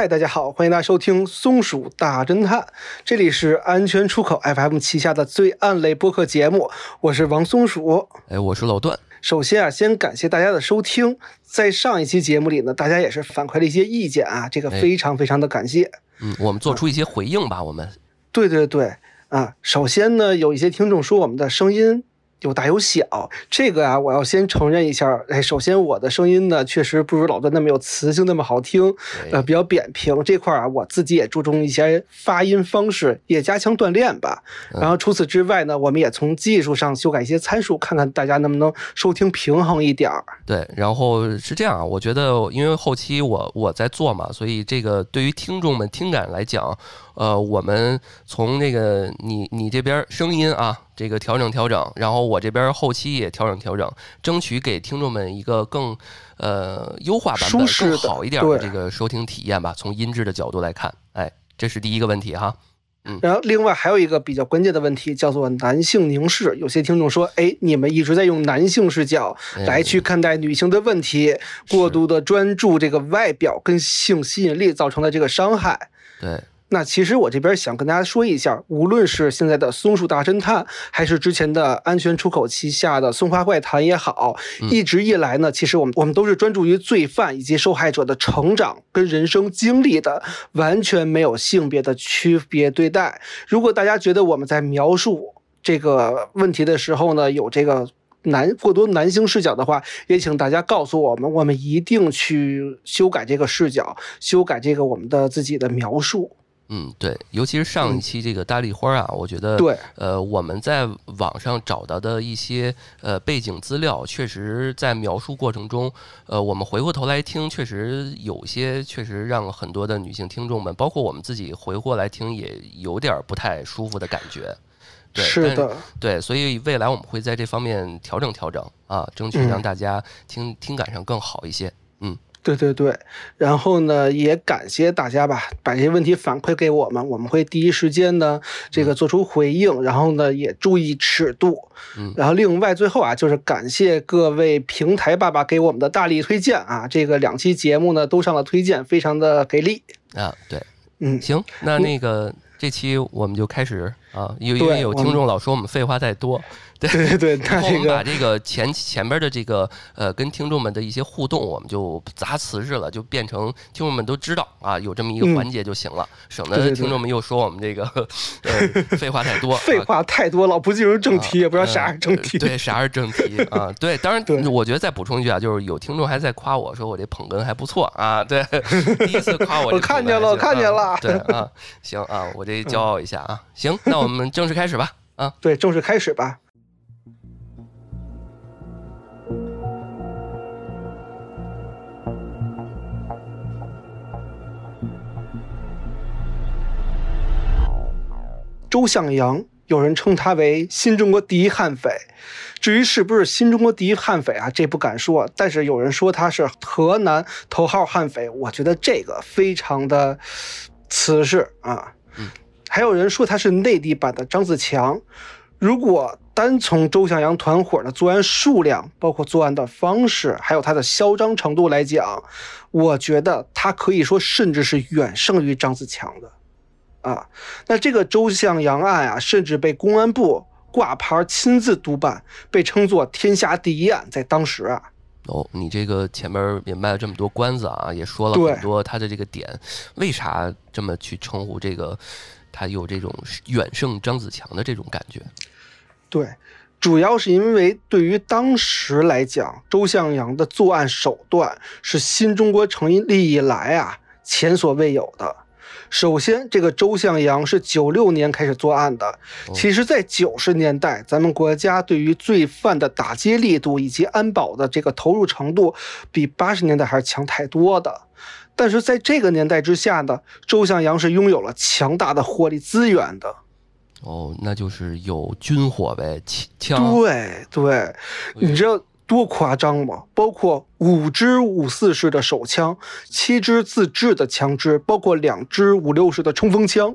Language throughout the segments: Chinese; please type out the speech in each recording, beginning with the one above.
嗨，大家好，欢迎大家收听《松鼠大侦探》，这里是安全出口 FM 旗下的最暗类播客节目，我是王松鼠。哎，我是老段。首先啊，先感谢大家的收听，在上一期节目里呢，大家也是反馈了一些意见啊，这个非常非常的感谢。嗯，我们做出一些回应吧，我们。对对对，啊，首先呢，有一些听众说我们的声音。有大有小，这个啊，我要先承认一下。哎，首先我的声音呢，确实不如老段那么有磁性，那么好听，呃，比较扁平。这块啊，我自己也注重一些发音方式，也加强锻炼吧。然后除此之外呢，我们也从技术上修改一些参数，看看大家能不能收听平衡一点儿。对，然后是这样啊，我觉得因为后期我我在做嘛，所以这个对于听众们听感来讲。呃，我们从那个你你这边声音啊，这个调整调整，然后我这边后期也调整调整，争取给听众们一个更呃优化版本、更好一点的这个收听体验吧。从音质的角度来看，哎，这是第一个问题哈。嗯，然后另外还有一个比较关键的问题，叫做男性凝视。有些听众说，哎，你们一直在用男性视角来去看待女性的问题，过度的专注这个外表跟性吸引力造成的这个伤害。对。那其实我这边想跟大家说一下，无论是现在的松鼠大侦探，还是之前的安全出口旗下的松花怪谈也好，一直以来呢，其实我们我们都是专注于罪犯以及受害者的成长跟人生经历的，完全没有性别的区别对待。如果大家觉得我们在描述这个问题的时候呢，有这个男过多男性视角的话，也请大家告诉我们，我们一定去修改这个视角，修改这个我们的自己的描述。嗯，对，尤其是上一期这个大丽花啊，我觉得，对，呃，我们在网上找到的一些呃背景资料，确实在描述过程中，呃，我们回过头来听，确实有些确实让很多的女性听众们，包括我们自己回过来听，也有点不太舒服的感觉。对，是的，对，所以未来我们会在这方面调整调整啊，争取让大家听听感上更好一些。嗯。对对对，然后呢，也感谢大家吧，把这些问题反馈给我们，我们会第一时间呢，这个做出回应，然后呢，也注意尺度。嗯，然后另外最后啊，就是感谢各位平台爸爸给我们的大力推荐啊，这个两期节目呢都上了推荐，非常的给力。啊。对，嗯，行，那那个这期我们就开始啊，因为有听众老说我们废话太多。对 对对，我们把这个前前边的这个呃跟听众们的一些互动，我们就砸瓷实了，就变成听众们都知道啊，有这么一个环节就行了，省得听众们又说我们这个 废话太多，废话太多了，不进入正题，也不知道啥是正题。对，啥是正题啊？对，当然，我觉得再补充一句啊，就是有听众还在夸我说我这捧哏还不错啊，对，第一次夸我，我看见了，看见了，对啊，行啊，我这骄傲一下啊，行，那我们正式开始吧，啊，对，正式开始吧。周向阳，有人称他为新中国第一悍匪。至于是不是新中国第一悍匪啊，这不敢说。但是有人说他是河南头号悍匪，我觉得这个非常的瓷实啊。还有人说他是内地版的张子强。如果单从周向阳团伙的作案数量、包括作案的方式，还有他的嚣张程度来讲，我觉得他可以说甚至是远胜于张子强的。啊，那这个周向阳案啊，甚至被公安部挂牌亲自督办，被称作天下第一案。在当时啊，哦，你这个前面也卖了这么多关子啊，也说了很多他的这个点，为啥这么去称呼这个？他有这种远胜张子强的这种感觉？对，主要是因为对于当时来讲，周向阳的作案手段是新中国成立以来啊前所未有的。首先，这个周向阳是九六年开始作案的。其实，在九十年代，咱们国家对于罪犯的打击力度以及安保的这个投入程度，比八十年代还是强太多的。但是在这个年代之下呢，周向阳是拥有了强大的火力资源的。哦，那就是有军火呗，枪。对对，你知道。多夸张吗？包括五支五四式的手枪，七支自制的枪支，包括两支五六式的冲锋枪，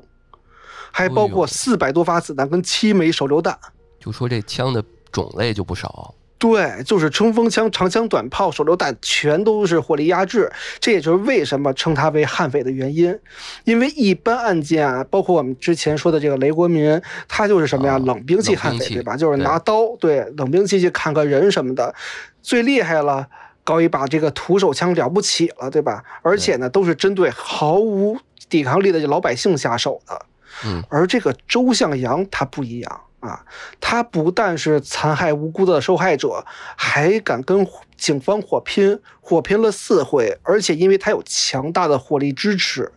还包括四百多发子弹跟七枚手榴弹。就说这枪的种类就不少。对，就是冲锋枪、长枪短炮、手榴弹，全都是火力压制。这也就是为什么称他为悍匪的原因。因为一般案件啊，包括我们之前说的这个雷国民，他就是什么呀，冷兵器悍匪，对吧？就是拿刀，对，冷兵器去砍个人什么的，最厉害了，搞一把这个土手枪了不起了，对吧？而且呢，都是针对毫无抵抗力的老百姓下手的。嗯，而这个周向阳他不一样。啊，他不但是残害无辜的受害者，还敢跟警方火拼，火拼了四回，而且因为他有强大的火力支持，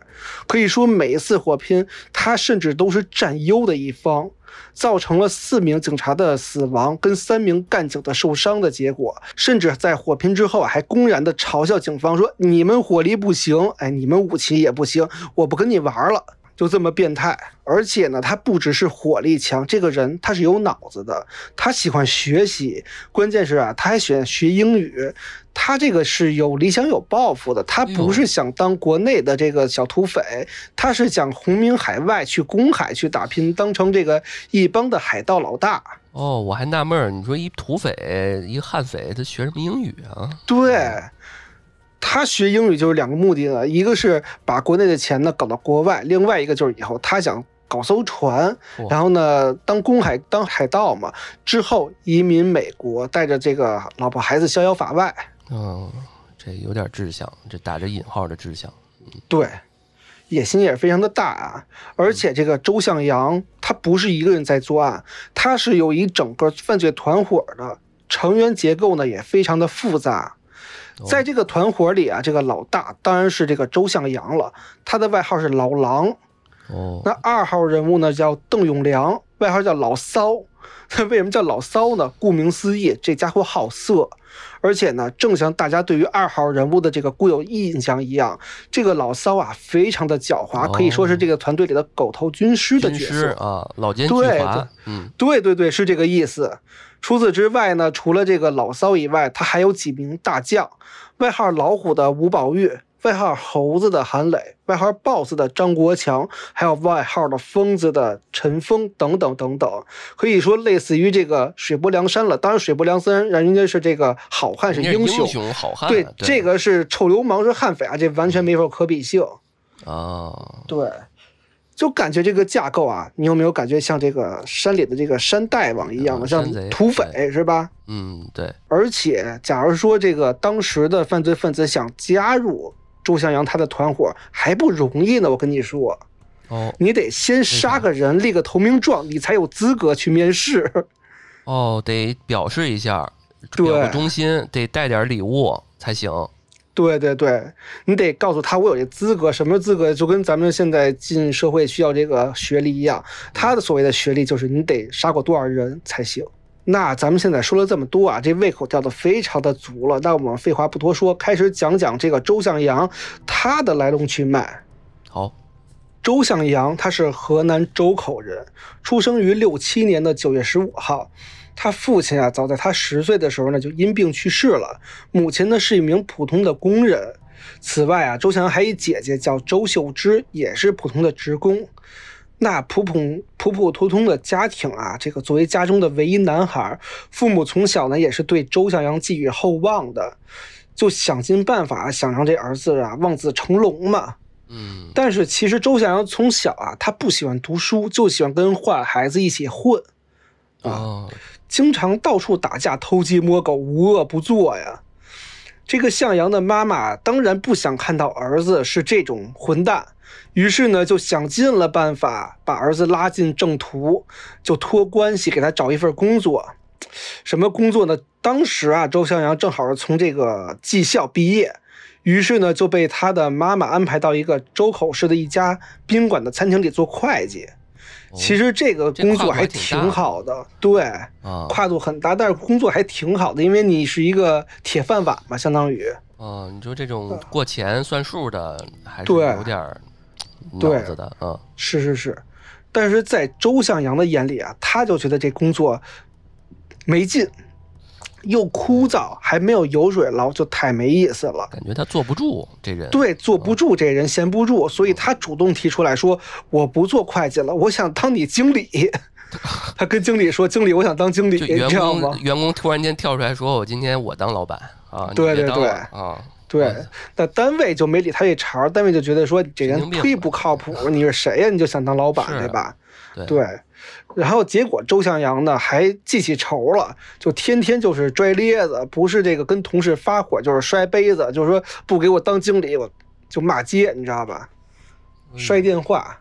可以说每一次火拼，他甚至都是占优的一方，造成了四名警察的死亡跟三名干警的受伤的结果，甚至在火拼之后还公然的嘲笑警方说：“你们火力不行，哎，你们武器也不行，我不跟你玩了。”就这么变态，而且呢，他不只是火力强，这个人他是有脑子的，他喜欢学习，关键是啊，他还喜欢学英语，他这个是有理想有抱负的，他不是想当国内的这个小土匪，他是想红名海外去公海去打拼，当成这个一帮的海盗老大。哦，我还纳闷儿，你说一土匪，一个悍匪，他学什么英语啊？对。他学英语就是两个目的呢，一个是把国内的钱呢搞到国外，另外一个就是以后他想搞艘船，然后呢当公海当海盗嘛，之后移民美国，带着这个老婆孩子逍遥法外。嗯，这有点志向，这打着引号的志向。对，野心也是非常的大啊。而且这个周向阳他不是一个人在作案，他是有一整个犯罪团伙的，成员结构呢也非常的复杂。在这个团伙里啊，这个老大当然是这个周向阳了，他的外号是老狼。哦，那二号人物呢叫邓永良，外号叫老骚。他为什么叫老骚呢？顾名思义，这家伙好色。而且呢，正像大家对于二号人物的这个固有印象一样，这个老骚啊，非常的狡猾，可以说是这个团队里的狗头军师的角色啊，老奸巨猾。嗯，对对对，是这个意思。除此之外呢，除了这个老骚以外，他还有几名大将，外号老虎的吴宝玉，外号猴子的韩磊，外号 boss 的张国强，还有外号的疯子的陈峰等等等等，可以说类似于这个水泊梁山了。当然，水泊梁山人家是这个好汉是英雄，英雄好汉。对，这个是臭流氓是悍匪啊，这完全没法可比性啊。对。就感觉这个架构啊，你有没有感觉像这个山里的这个山大王一样的，像土匪是吧？嗯，对。而且，假如说这个当时的犯罪分子想加入周向阳他的团伙，还不容易呢。我跟你说，哦，你得先杀个人，立个投名状，你才有资格去面试。哦，得表示一下，表个忠心，得带点礼物才行。对对对，你得告诉他我有这资格，什么资格？就跟咱们现在进社会需要这个学历一样，他的所谓的学历就是你得杀过多少人才行。那咱们现在说了这么多啊，这胃口吊的非常的足了。那我们废话不多说，开始讲讲这个周向阳他的来龙去脉。好，周向阳他是河南周口人，出生于六七年的九月十五号。他父亲啊，早在他十岁的时候呢，就因病去世了。母亲呢是一名普通的工人。此外啊，周强还一姐姐叫周秀芝，也是普通的职工。那普普普普通通的家庭啊，这个作为家中的唯一男孩，父母从小呢也是对周向阳寄予厚望的，就想尽办法想让这儿子啊望子成龙嘛。嗯。但是其实周向阳从小啊，他不喜欢读书，就喜欢跟坏孩子一起混。啊。经常到处打架、偷鸡摸狗、无恶不作呀。这个向阳的妈妈当然不想看到儿子是这种混蛋，于是呢就想尽了办法把儿子拉进正途，就托关系给他找一份工作。什么工作呢？当时啊，周向阳正好是从这个技校毕业，于是呢就被他的妈妈安排到一个周口市的一家宾馆的餐厅里做会计。其实这个工作还挺好的，对，跨度很大，但是工作还挺好的，因为你是一个铁饭碗嘛，相当于。啊，你说这种过钱算数的，还是有点脑子的嗯。是是是，但是在周向阳的眼里啊，他就觉得这工作没劲。又枯燥，还没有油水捞，就太没意思了。感觉他坐不住这人，对，坐不住这人，闲不住，所以他主动提出来说：“我不做会计了，我想当你经理。”他跟经理说：“经理，我想当经理，员你知道吗工？”员工突然间跳出来说：“我今天我当老板啊，对对对啊，对嗯，那单位就没理他这茬儿，单位就觉得说这人忒不靠谱，你是谁呀？你就想当老板对吧？对对。然后结果周向阳呢还记起仇了，就天天就是拽咧子，不是这个跟同事发火，就是摔杯子，就是说不给我当经理，我就骂街，你知道吧？嗯摔电话。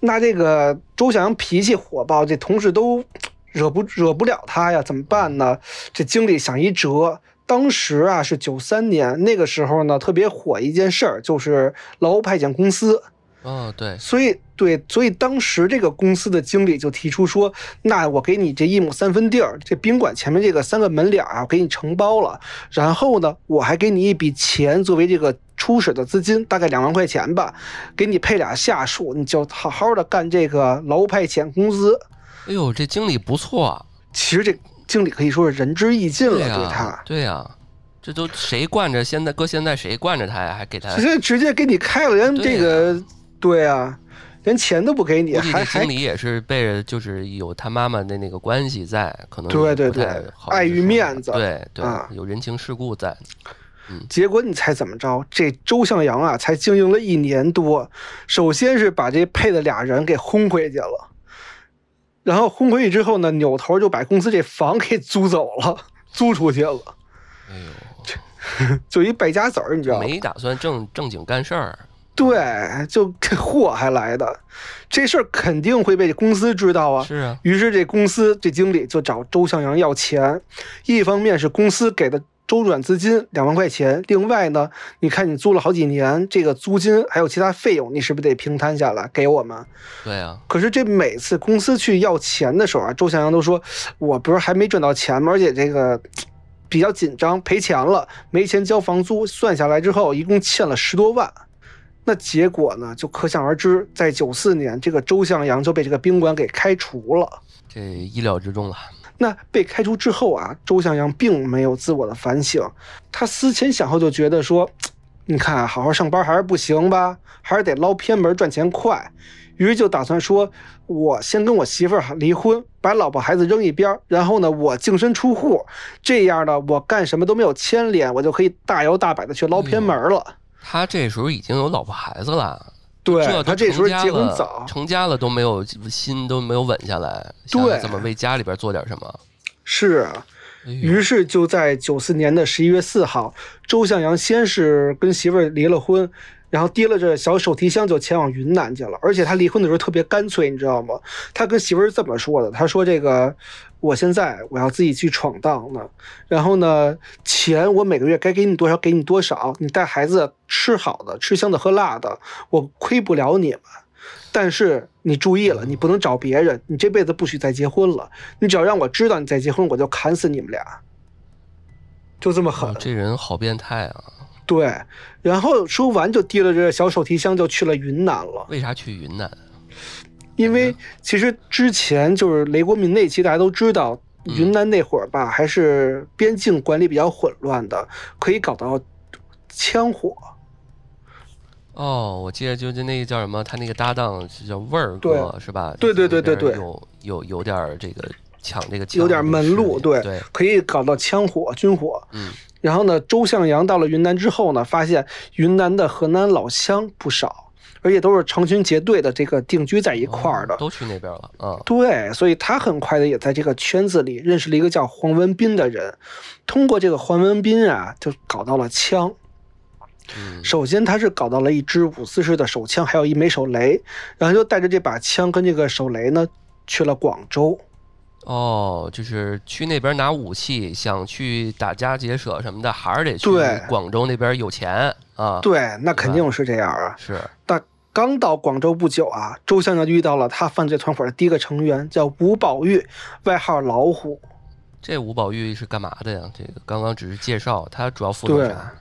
那这个周向阳脾气火爆，这同事都 惹不惹不了他呀？怎么办呢？这经理想一辙。当时啊是九三年，那个时候呢特别火一件事儿，就是劳务派遣公司。哦，对，所以对，所以当时这个公司的经理就提出说，那我给你这一亩三分地儿，这宾馆前面这个三个门脸儿啊，我给你承包了，然后呢，我还给你一笔钱作为这个初始的资金，大概两万块钱吧，给你配俩下属，你就好好的干这个劳务派遣公司。哎呦，这经理不错啊，其实这经理可以说是仁至义尽了，对对他呀，。对呀，这都谁惯着？现在搁现在谁惯着他呀？还给他直？接直接给你开了，连这个对啊，连钱都不给你，还还经理也是背着，就是有他妈妈的那个关系在，可能对对对碍于面子对对啊，有人情世故在。结果你猜怎么着？这周向阳啊，才经营了一年多，首先是把这配的俩人给轰回去了，然后轰回去之后呢，扭头就把公司这房给租走了，租出去了，哎呦，就一败家子儿，你知道吗？没打算正正经干事儿，对，就这货还来的，这事儿肯定会被公司知道啊。是啊，于是这公司这经理就找周向阳要钱，一方面是公司给的周转资金两万块钱，另外呢，你看你租了好几年，这个租金还有其他费用，你是不是得平摊下来给我们？对啊，可是这每次公司去要钱的时候啊，周向阳都说，我不是还没赚到钱吗？而且这个。比较紧张，赔钱了，没钱交房租，算下来之后一共欠了十多万。那结果呢，就可想而知，在九四年，这个周向阳就被这个宾馆给开除了。这意料之中了。那被开除之后啊，周向阳并没有自我的反省，他思前想后就觉得说，你看啊，好好上班还是不行吧，还是得捞偏门赚钱快。于是就打算说，我先跟我媳妇儿离婚，把老婆孩子扔一边儿，然后呢，我净身出户，这样呢，我干什么都没有牵连，我就可以大摇大摆的去捞偏门了。他这时候已经有老婆孩子了，对这他这时候结婚了早，成家了都没有心都没有稳下来，想对怎么为家里边做点什么。是于是就在九四年的十一月四号，周向阳先是跟媳妇儿离了婚，然后提了这小手提箱就前往云南去了。而且他离婚的时候特别干脆，你知道吗？他跟媳妇儿是这么说的：“他说这个，我现在我要自己去闯荡呢，然后呢，钱我每个月该给你多少给你多少，你带孩子吃好的，吃香的喝辣的，我亏不了你们。”但是你注意了，你不能找别人，你这辈子不许再结婚了。你只要让我知道你再结婚，我就砍死你们俩。就这么狠哦，，这人好变态啊！对。然后说完就提了这小手提箱就去了云南了，为啥去云南？因为其实之前就是雷国民那期大家都知道，云南那会儿吧，还是边境管理比较混乱的，可以搞到枪火。哦，我记得就是那个叫什么，他那个搭档是叫味儿哥是吧？对对对对对有有有点儿这个抢这个枪有点门路，对，对，可以搞到枪火、军火。嗯，然后呢，周向阳到了云南之后呢，发现云南的河南老乡不少，而且都是成群结队的这个定居在一块儿的。哦都去那边了啊。对，所以他很快的也在这个圈子里认识了一个叫黄文斌的人，通过这个黄文斌啊，就搞到了枪。嗯，首先，他是搞到了一支五四式的手枪，还有一枚手雷，然后就带着这把枪跟这个手雷呢，去了广州。哦，就是去那边拿武器，想去打家劫舍什么的，还是得去广州那边有钱啊。，对，那肯定是这样啊。是但刚到广州不久啊，周先生就遇到了他犯罪团伙的第一个成员，叫吴宝玉，外号老虎。这吴宝玉是干嘛的呀？这个刚刚只是介绍，他主要负责啥？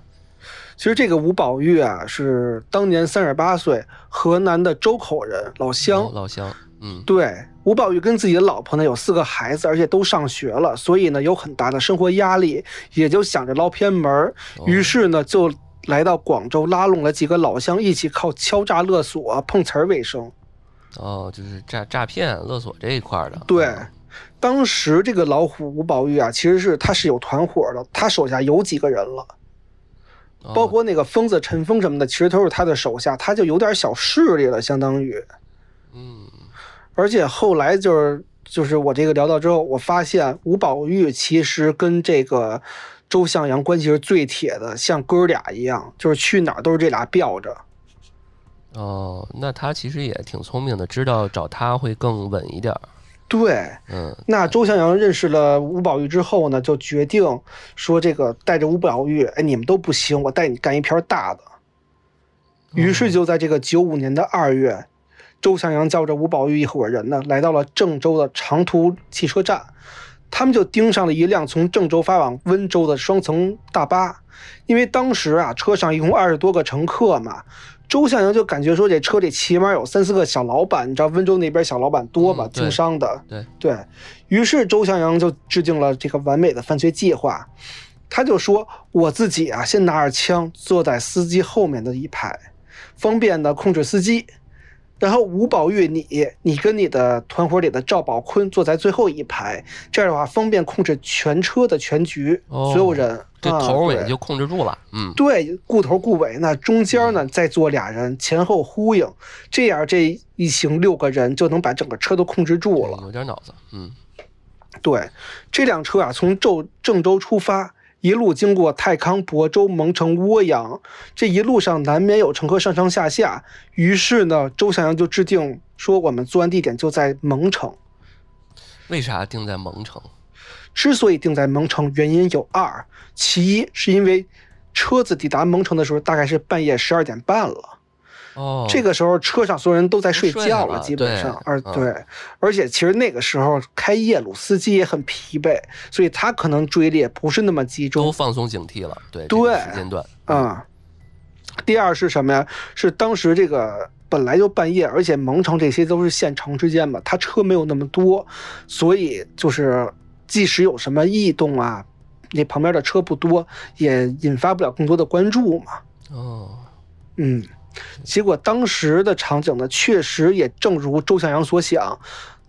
其实这个吴宝玉啊，是当年三十八岁，河南的周口人，老乡。哦老乡，嗯，对，吴宝玉跟自己的老婆呢有四个孩子，而且都上学了，所以呢有很大的生活压力，也就想着捞偏门儿，哦于是呢就来到广州，拉拢了几个老乡，一起靠敲诈勒索、碰瓷儿为生。哦，就是诈诈骗勒索这一块儿的。对，当时这个老虎吴宝玉啊，其实是他是有团伙的，他手下有几个人了，哦包括那个疯子陈峰什么的，其实都是他的手下，他就有点小势力了，相当于。嗯，而且后来就是就是我这个聊到之后，我发现吴宝玉其实跟这个周向阳关系是最铁的，像哥俩一样，就是去哪儿都是这俩吊着。哦，那他其实也挺聪明的，知道找他会更稳一点儿。对，嗯，那周向阳认识了吴宝玉之后呢，就决定说这个带着吴宝玉，哎，你们都不行，我带你干一片大的。于是就在这个九五年的二月，周向阳叫着吴宝玉一伙人呢，来到了郑州的长途汽车站，他们就盯上了一辆从郑州发往温州的双层大巴，因为当时啊，车上一共二十多个乘客嘛。周向阳就感觉说，这车里起码有三四个小老板，你知道温州那边小老板多吧，嗯经商的。对对于是，周向阳就制定了这个完美的犯罪计划。他就说：“我自己啊，先拿着枪坐在司机后面的一排，方便的控制司机。然后吴宝玉你，你跟你的团伙里的赵宝坤坐在最后一排，这样的话方便控制全车的全局，哦所有人。这头儿尾就控制住了。嗯，对，顾头顾尾，那中间呢再坐俩人，前后呼应，这样这一行六个人就能把整个车都控制住了。有点脑子。嗯，对，这辆车啊，从郑郑州出发，一路经过太康、亳州、蒙城、涡阳，这一路上难免有乘客上上下下。于是呢，周向阳就制定说，我们作案地点就在蒙城。为啥定在蒙城？之所以定在蒙城，原因有二：其一是因为车子抵达蒙城的时候，大概是半夜十二点半了。哦，这个时候车上所有人都在睡觉了，基本上对，而嗯对，而且其实那个时候开夜路，司机也很疲惫，所以他可能注意力也不是那么集中都放松警惕了。对，这个对时间段。啊、第二是什么呀？是当时这个本来就半夜，而且蒙城这些都是县城之间嘛，他车没有那么多，所以就是即使有什么异动啊，那旁边的车不多，也引发不了更多的关注嘛。哦，嗯，结果当时的场景呢，确实也正如周向阳所想。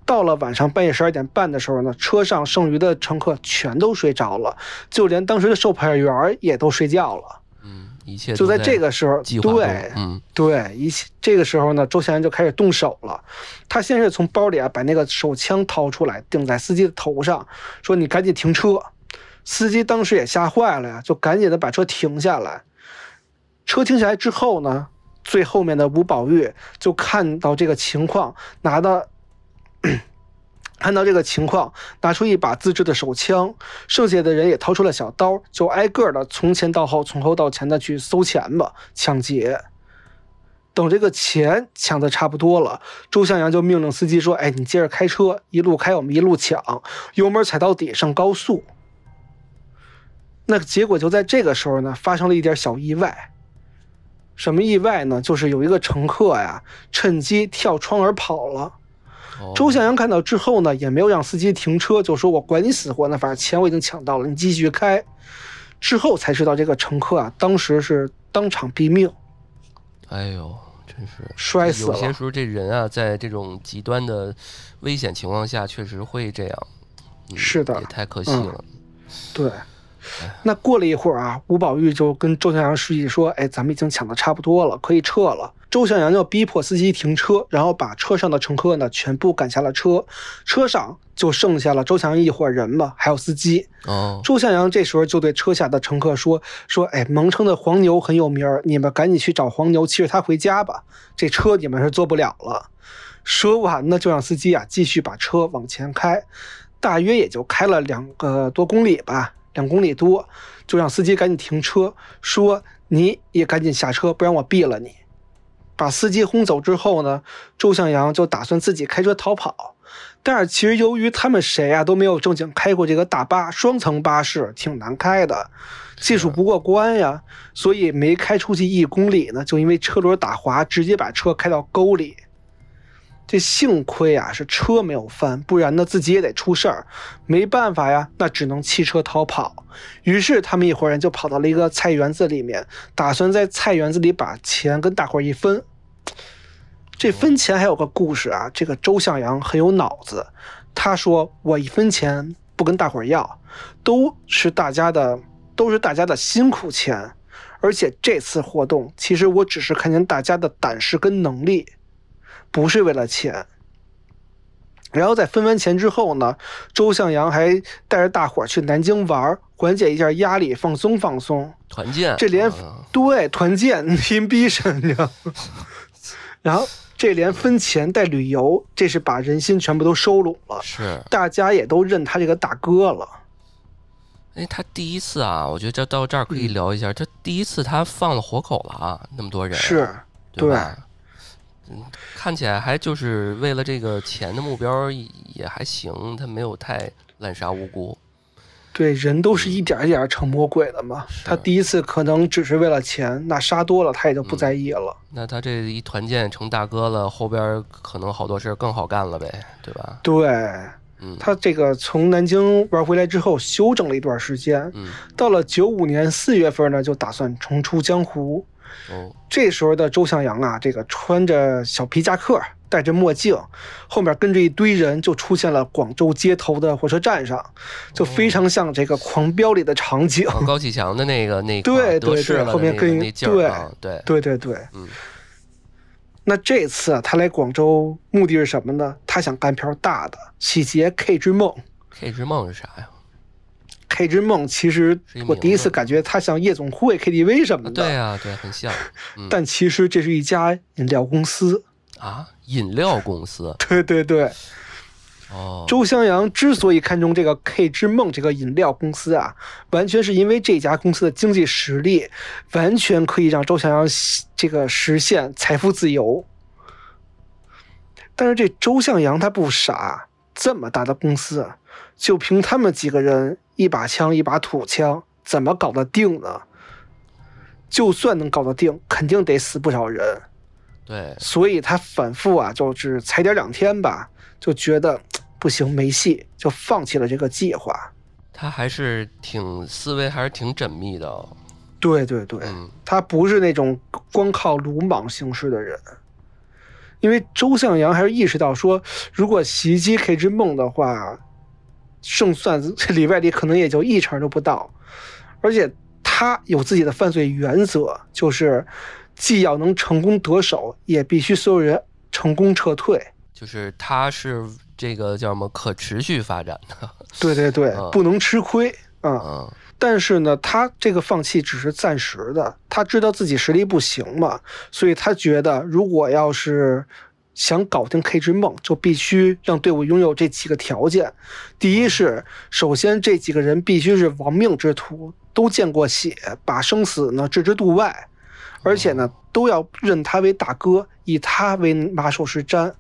到了晚上半夜十二点半的时候呢，车上剩余的乘客全都睡着了，就连当时的售票员也都睡觉了。嗯，一切就在这个时候，对嗯，对，一切这个时候呢，周向阳就开始动手了。他先是从包里啊把那个手枪掏出来，顶在司机的头上，说：“你赶紧停车。”司机当时也吓坏了呀，就赶紧的把车停下来。车停下来之后呢，最后面的吴宝玉就看到这个情况，拿到。看到这个情况，拿出一把自制的手枪，剩下的人也掏出了小刀，就挨个的从前到后，从后到前的去搜钱吧，抢劫。等这个钱抢的差不多了，周向阳就命令司机说：“哎，你接着开车，一路开，我们一路抢，油门踩到底，上高速。”那结果就在这个时候呢，发生了一点小意外。什么意外呢？就是有一个乘客呀，趁机跳窗而跑了。哦周向阳看到之后呢，也没有让司机停车，就说：“我管你死活呢，反正钱我已经抢到了，你继续开。”之后才知道这个乘客啊，当时是当场毙命，哎呦，真是摔死了。有些时候这人啊，在这种极端的危险情况下，确实会这样。嗯是的也太可惜嗯了。对，那过了一会儿啊，吴宝玉就跟周向阳示意说：“哎，咱们已经抢的差不多了，可以撤了。”周向阳就逼迫司机停车，然后把车上的乘客呢全部赶下了车，车上就剩下了周向阳一伙人嘛，还有司机。哦，周向阳这时候就对车下的乘客说：“说，哎，蒙城的黄牛很有名儿，你们赶紧去找黄牛，骑着他回家吧。这车你们是坐不了了。”说完呢，就让司机啊继续把车往前开，大约也就开了两个多公里吧，两公里多，就让司机赶紧停车，说：“你也赶紧下车，不然我毙了你。”把司机轰走之后呢，周向阳就打算自己开车逃跑。但是其实由于他们谁啊都没有正经开过这个大巴，双层巴士挺难开的，技术不过关呀，所以没开出去一公里呢，就因为车轮打滑，直接把车开到沟里。这幸亏啊是车没有翻，不然呢自己也得出事儿。没办法呀，那只能弃车逃跑。于是他们一伙人就跑到了一个菜园子里面，打算在菜园子里把钱跟大伙儿一分。这分钱还有个故事啊，这个周向阳很有脑子，他说我一分钱不跟大伙儿要，都是大家的，都是大家的辛苦钱，而且这次活动其实我只是看见大家的胆识跟能力，不是为了钱。然后在分完钱之后呢，周向阳还带着大伙儿去南京玩儿，缓解一下压力，放松放松。团建，这连啊对团建神，你知道吗？然后这连分钱带旅游，这是把人心全部都收拢了，是，大家也都认他这个大哥了。哎，他第一次啊，我觉得这到这儿可以嗯聊一下，这第一次他放了活口了啊，那么多人，是，对看起来还就是为了这个钱的目标也也还行，他没有太滥杀无辜。对，人都是一点一点成魔鬼的嘛。他第一次可能只是为了钱，那杀多了他也就不在意了。那他这一团建成大哥了，后边可能好多事儿更好干了呗，对吧？对嗯，他这个从南京玩回来之后，休整了一段时间，嗯，到了九五年四月份呢，就打算重出江湖。哦，这时候的周向阳啊，这个穿着小皮夹克，戴着墨镜，后面跟着一堆人，就出现了广州街头的火车站上，就非常像这个《狂飙》里的场景。啊高启强的那个那 对块儿对对得势了的后面跟那劲儿啊，对，对对对，嗯那这次啊他来广州目的是什么呢？他想干票大的，洗劫 K 之梦。K 之梦是啥呀？K 之梦其实我第一次感觉它像夜总会、KTV 什么啊，的，对啊、对，很像。嗯。但其实这是一家饮料公司。啊，饮料公司？对对对，哦，周襄阳之所以看中这个 K 之梦这个饮料公司啊，完全是因为这家公司的经济实力，完全可以让周襄阳这个实现财富自由。但是这周向阳他不傻，这么大的公司，就凭他们几个人一把枪一把土枪，怎么搞得定呢？就算能搞得定，肯定得死不少人。对，所以他反复啊，就是踩点两天吧，就觉得不行没戏，就放弃了这个计划。他还是挺思维还是挺缜密的哦。对对对，嗯他不是那种光靠鲁莽行事的人。因为周向阳还是意识到说，如果袭击 K 之梦的话，胜算 里外里可能也就一成都不到，而且他有自己的犯罪原则，就是既要能成功得手，也必须所有人成功撤退。就是他是这个叫什么可持续发展的，对对对，嗯不能吃亏啊。嗯但是呢，他这个放弃只是暂时的，他知道自己实力不行嘛，所以他觉得如果要是想搞定 K 之梦，就必须让队伍拥有这几个条件。第一是，首先这几个人必须是亡命之徒，都见过血，把生死呢置之度外，而且呢都要认他为大哥，以他为马首是瞻，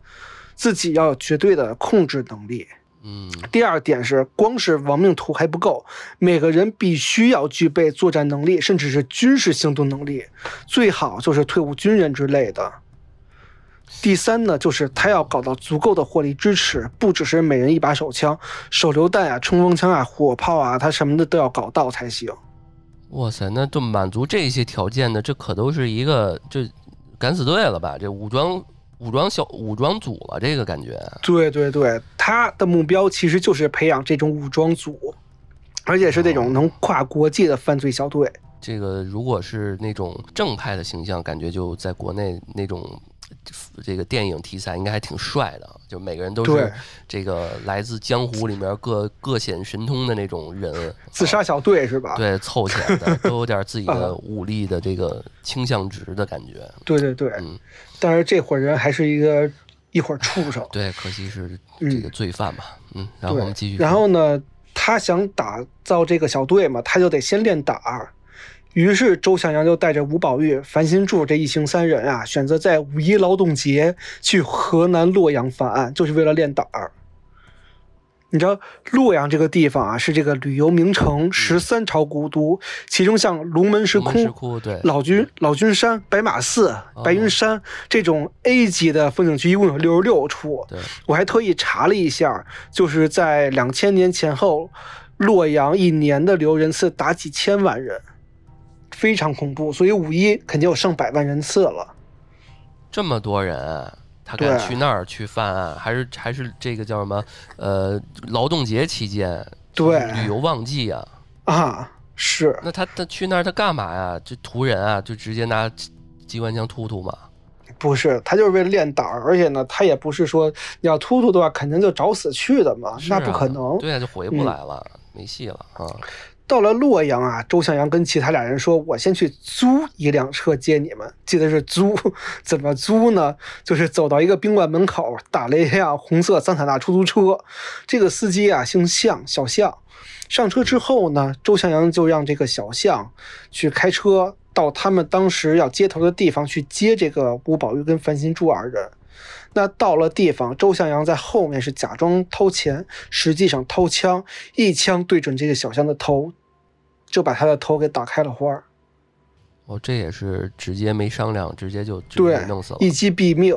自己要有绝对的控制能力。嗯第二点是，光是亡命徒还不够，每个人必须要具备作战能力，甚至是军事行动能力，最好就是退伍军人之类的。第三呢，就是他要搞到足够的火力支持，不只是每人一把手枪、手榴弹啊、冲锋枪啊、火炮啊，他什么的都要搞到才行。哇塞，那就满足这些条件的，这可都是一个这敢死队了吧？这武装武装小武装组了，这个感觉。对对对，他的目标其实就是培养这种武装组，而且是那种能跨国界的犯罪小队。这个如果是那种正派的形象，感觉就在国内那种这个电影题材应该还挺帅的，就每个人都是这个来自江湖里面各各显神通的那种人，自杀小队是吧？对凑起来的 都有点自己的啊武力的这个倾向值的感觉。对对对，嗯，但是这伙人还是一个一伙畜生。对，可惜是这个罪犯嘛。嗯，然后我们继续。然后呢，他想打造这个小队嘛，他就得先练胆儿。于是周向阳就带着吴宝玉、樊新柱这一行三人啊，选择在五一劳动节去河南洛阳犯案，就是为了练胆儿。你知道洛阳这个地方啊，是这个旅游名城，十三朝古都，其中像龙门石窟、老君老君山、白马寺、白云山这种 A 级的风景区，一共有六十六处。我还特意查了一下，就是在两千年前后，洛阳一年的旅游人次达几千万人，非常恐怖。所以五一肯定有上百万人次了。这么多人，他敢去那儿去犯案，还是还是这个叫什么？呃，劳动节期间，对旅游旺季啊。啊，是那他他去那儿他干嘛呀？就图人啊？就直接拿机机关枪突突嘛？不是他就是为了练胆儿？而且呢，他也不是说你要突突的话，肯定就找死去的嘛，那不可能。对啊，就回不来了，没戏了啊！到了洛阳啊，周向阳跟其他俩人说：“我先去租一辆车接你们。”记得是租，怎么租呢？就是走到一个宾馆门口，打了一辆红色桑塔纳出租车。这个司机啊，姓向，小向。上车之后呢，周向阳就让这个小向去开车到他们当时要接头的地方去接这个吴宝玉跟樊心珠二人。那到了地方，周向阳在后面是假装偷钱，实际上掏枪，一枪对准这个小向的头，就把他的头给打开了花儿，哦，这也是直接没商量，直接就对弄死了。一击毙命。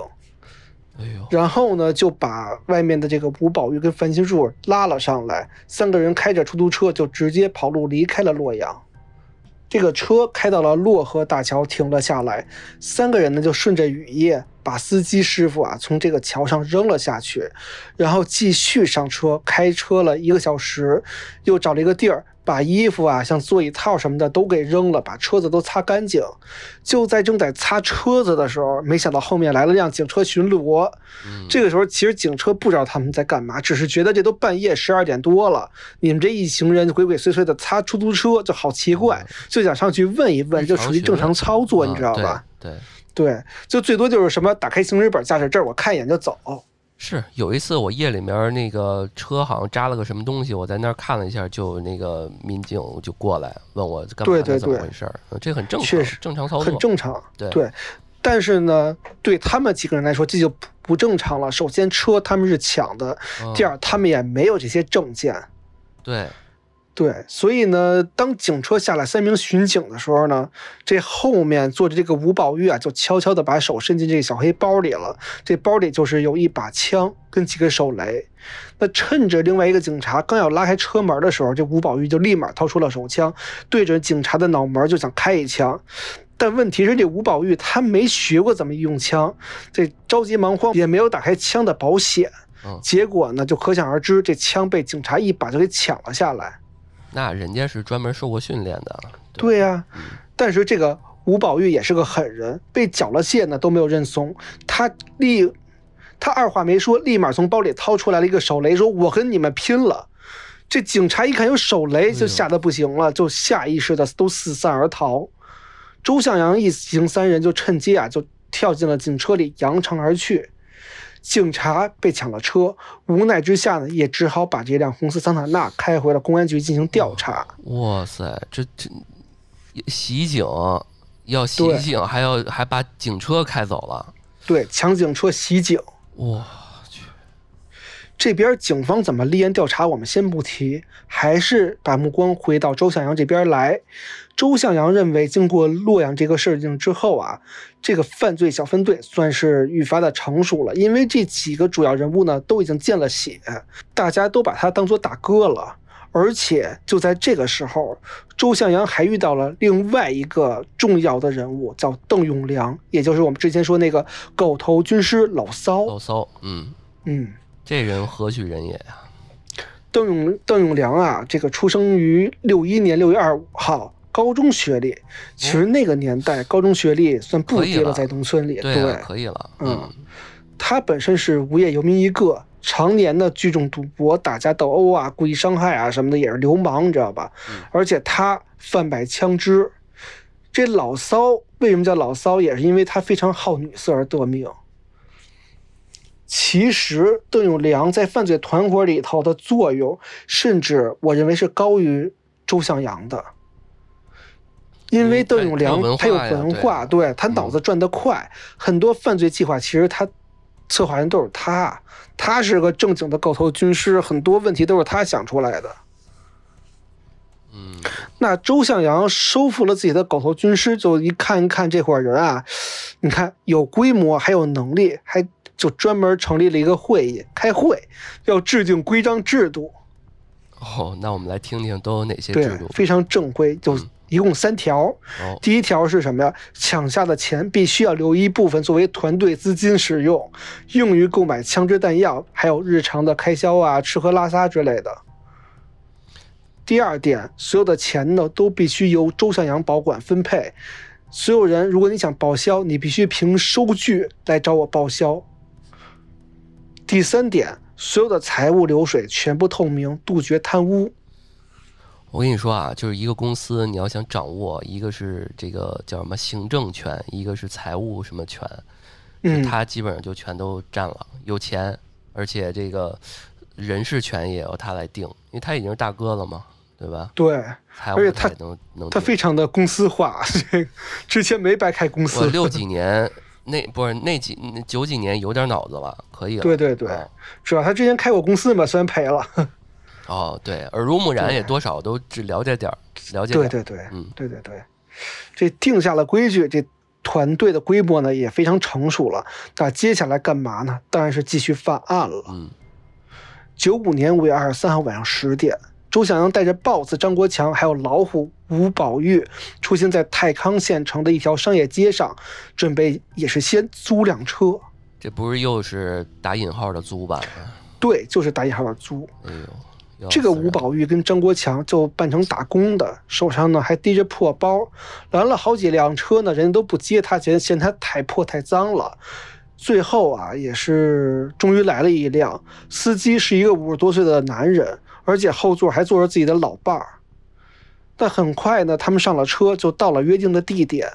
哎呦，然后呢，就把外面的这个吴宝玉跟樊心树拉了上来，三个人开着出租车就直接跑路离开了洛阳。这个车开到了洛河大桥，停了下来，三个人呢就顺着雨夜把司机师傅啊从这个桥上扔了下去，然后继续上车，开车了一个小时，又找了一个地儿。把衣服啊，像座椅套什么的都给扔了，把车子都擦干净。就在正在擦车子的时候，没想到后面来了辆警车巡逻。嗯，这个时候，其实警车不知道他们在干嘛，只是觉得这都半夜十二点多了，你们这一行人鬼鬼祟祟的擦出租车，就好奇怪，就想上去问一问，就属于正常操作，你知道吧？对，对，就最多就是什么打开行驶本驾驶证，我看一眼就走。是有一次我夜里面那个车好像扎了个什么东西，我在那儿看了一下，就那个民警就过来问我干嘛，对对对怎么回事儿？呃这很正常，确实正常操作，很正常。对但是呢，对他们几个人来说，这就不不正常了。首先，车他们是抢的；嗯第二，他们也没有这些证件。对，对，所以呢，当警车下来三名巡警的时候呢，这后面坐着这个吴宝玉啊，就悄悄地把手伸进这个小黑包里了。这包里就是有一把枪跟几个手雷。那趁着另外一个警察刚要拉开车门的时候，这吴宝玉就立马掏出了手枪，对准警察的脑门就想开一枪。但问题是，这吴宝玉他没学过怎么用枪，这着急忙慌也没有打开枪的保险，嗯，结果呢，就可想而知，这枪被警察一把就给抢了下来。那人家是专门受过训练的，对呀、嗯但是这个吴宝玉也是个狠人，被缴了械呢都没有认怂，他立，他二话没说，立马从包里掏出来了一个手雷，说：“我跟你们拼了！”这警察一看有手雷，就吓得不行了，就下意识的都四散而逃。周向阳一行三人就趁机啊，就跳进了警车里，扬长而去。警察被抢了车，无奈之下呢，也只好把这辆红色桑塔纳开回了公安局进行调查。哇塞，这这袭警要袭警，还要还把警车开走了，对，抢警车袭警。我去，这边警方怎么立案调查，我们先不提，还是把目光回到周向阳这边来。周向阳认为，经过洛阳这个事情之后啊，这个犯罪小分队算是愈发的成熟了，因为这几个主要人物呢都已经见了血，大家都把他当做大哥了。而且就在这个时候，周向阳还遇到了另外一个重要的人物，叫邓永良，也就是我们之前说那个狗头军师老骚。老骚，嗯，嗯。这人何许人也呀？邓永邓永良啊，这个出生于六一年六月二十五号，高中学历。其实那个年代，高中学历算不低了在农村里。对啊，可以了，嗯，他本身是无业游民一个，常年的聚众赌博、打架斗殴啊，故意伤害啊什么的，也是流氓，你知道吧？嗯而且他贩卖枪支。这老骚为什么叫老骚，也是因为他非常好女色而得名。其实邓永良在犯罪团伙里头的作用，甚至我认为是高于周向阳的，因为嗯邓永良他有文化对。他脑子转得快，很多犯罪计划其实他策划人都是他，他是个正经的狗头军师，很多问题都是他想出来的。嗯，那周向阳收复了自己的狗头军师，就一看一看这伙人啊，你看有规模，还有能力，还就专门成立了一个会议，开会要制定规章制度，哦，那我们来听听都有哪些制度，？非常正规，就嗯一共三条。哦，第一条是什么呀？抢下的钱必须要留一部分作为团队资金使用，用于购买枪支弹药，还有日常的开销啊，吃喝拉撒之类的。第二点，所有的钱呢都必须由周向阳保管分配。所有人，如果你想报销，你必须凭收据来找我报销。第三点，所有的财务流水全部透明，杜绝贪污。我跟你说啊，就是一个公司，你要想掌握，一个是这个叫什么行政权，一个是财务什么权，嗯，他基本上就全都占了，有钱，而且这个人事权也由他来定，因为他已经是大哥了嘛，对吧？对，财务他能能他非常的公司化，之前没白开公我司。六几年那不是那几那九几年有点脑子了，可以了。对对对哦主要他之前开过公司嘛，虽然赔了。哦，对，耳濡目染也多少都只了解点儿，了解点儿。对对对，嗯对对对，这定下了规矩，这团队的规模呢也非常成熟了。那接下来干嘛呢？当然是继续犯案了。嗯九五年五月二十三号晚上十点，周向阳带着 BOSS 张国强还有老虎吴宝玉出现在太康县城的一条商业街上，准备也是先租辆车。这不是又是打引号的租吧？对，就是打引号的租。哎呦，要这个吴宝玉跟张国强就扮成打工的，手上呢还提着破包，拦了好几辆车呢，人家都不接他，嫌嫌他太破太脏了。最后啊，也是终于来了一辆，司机是一个五十多岁的男人，而且后座还坐着自己的老伴儿。但很快呢，他们上了车，就到了约定的地点。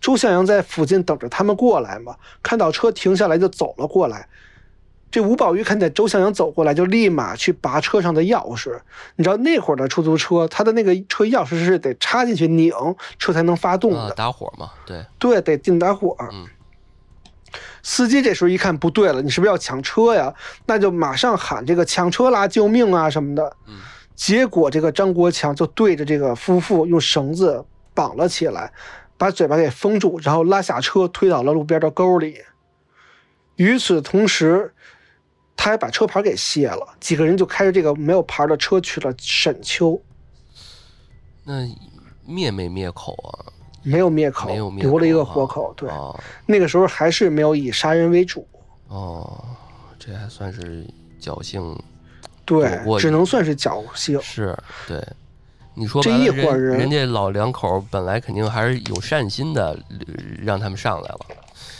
周向阳在附近等着他们过来嘛，看到车停下来就走了过来。这吴宝玉看见周向阳走过来，就立马去拔车上的钥匙。你知道那会儿的出租车，它的那个车钥匙是得插进去拧，车才能发动啊的。打火嘛，对，对，得进打火。嗯司机这时候一看不对了，你是不是要抢车呀？那就马上喊这个抢车啦，救命啊什么的。嗯结果这个张国强就对着这个夫妇用绳子绑了起来，把嘴巴给封住，然后拉下车推到了路边的沟里。与此同时，他还把车牌给卸了，几个人就开着这个没有牌的车去了沈丘，那灭没灭口啊？没有灭口，没有灭留了一个口啊活口。对，哦那个时候还是没有以杀人为主。哦，这还算是侥幸，对只能算是侥幸。是对。你说这一伙人人家老两口本来肯定还是有善心的，呃让他们上来了。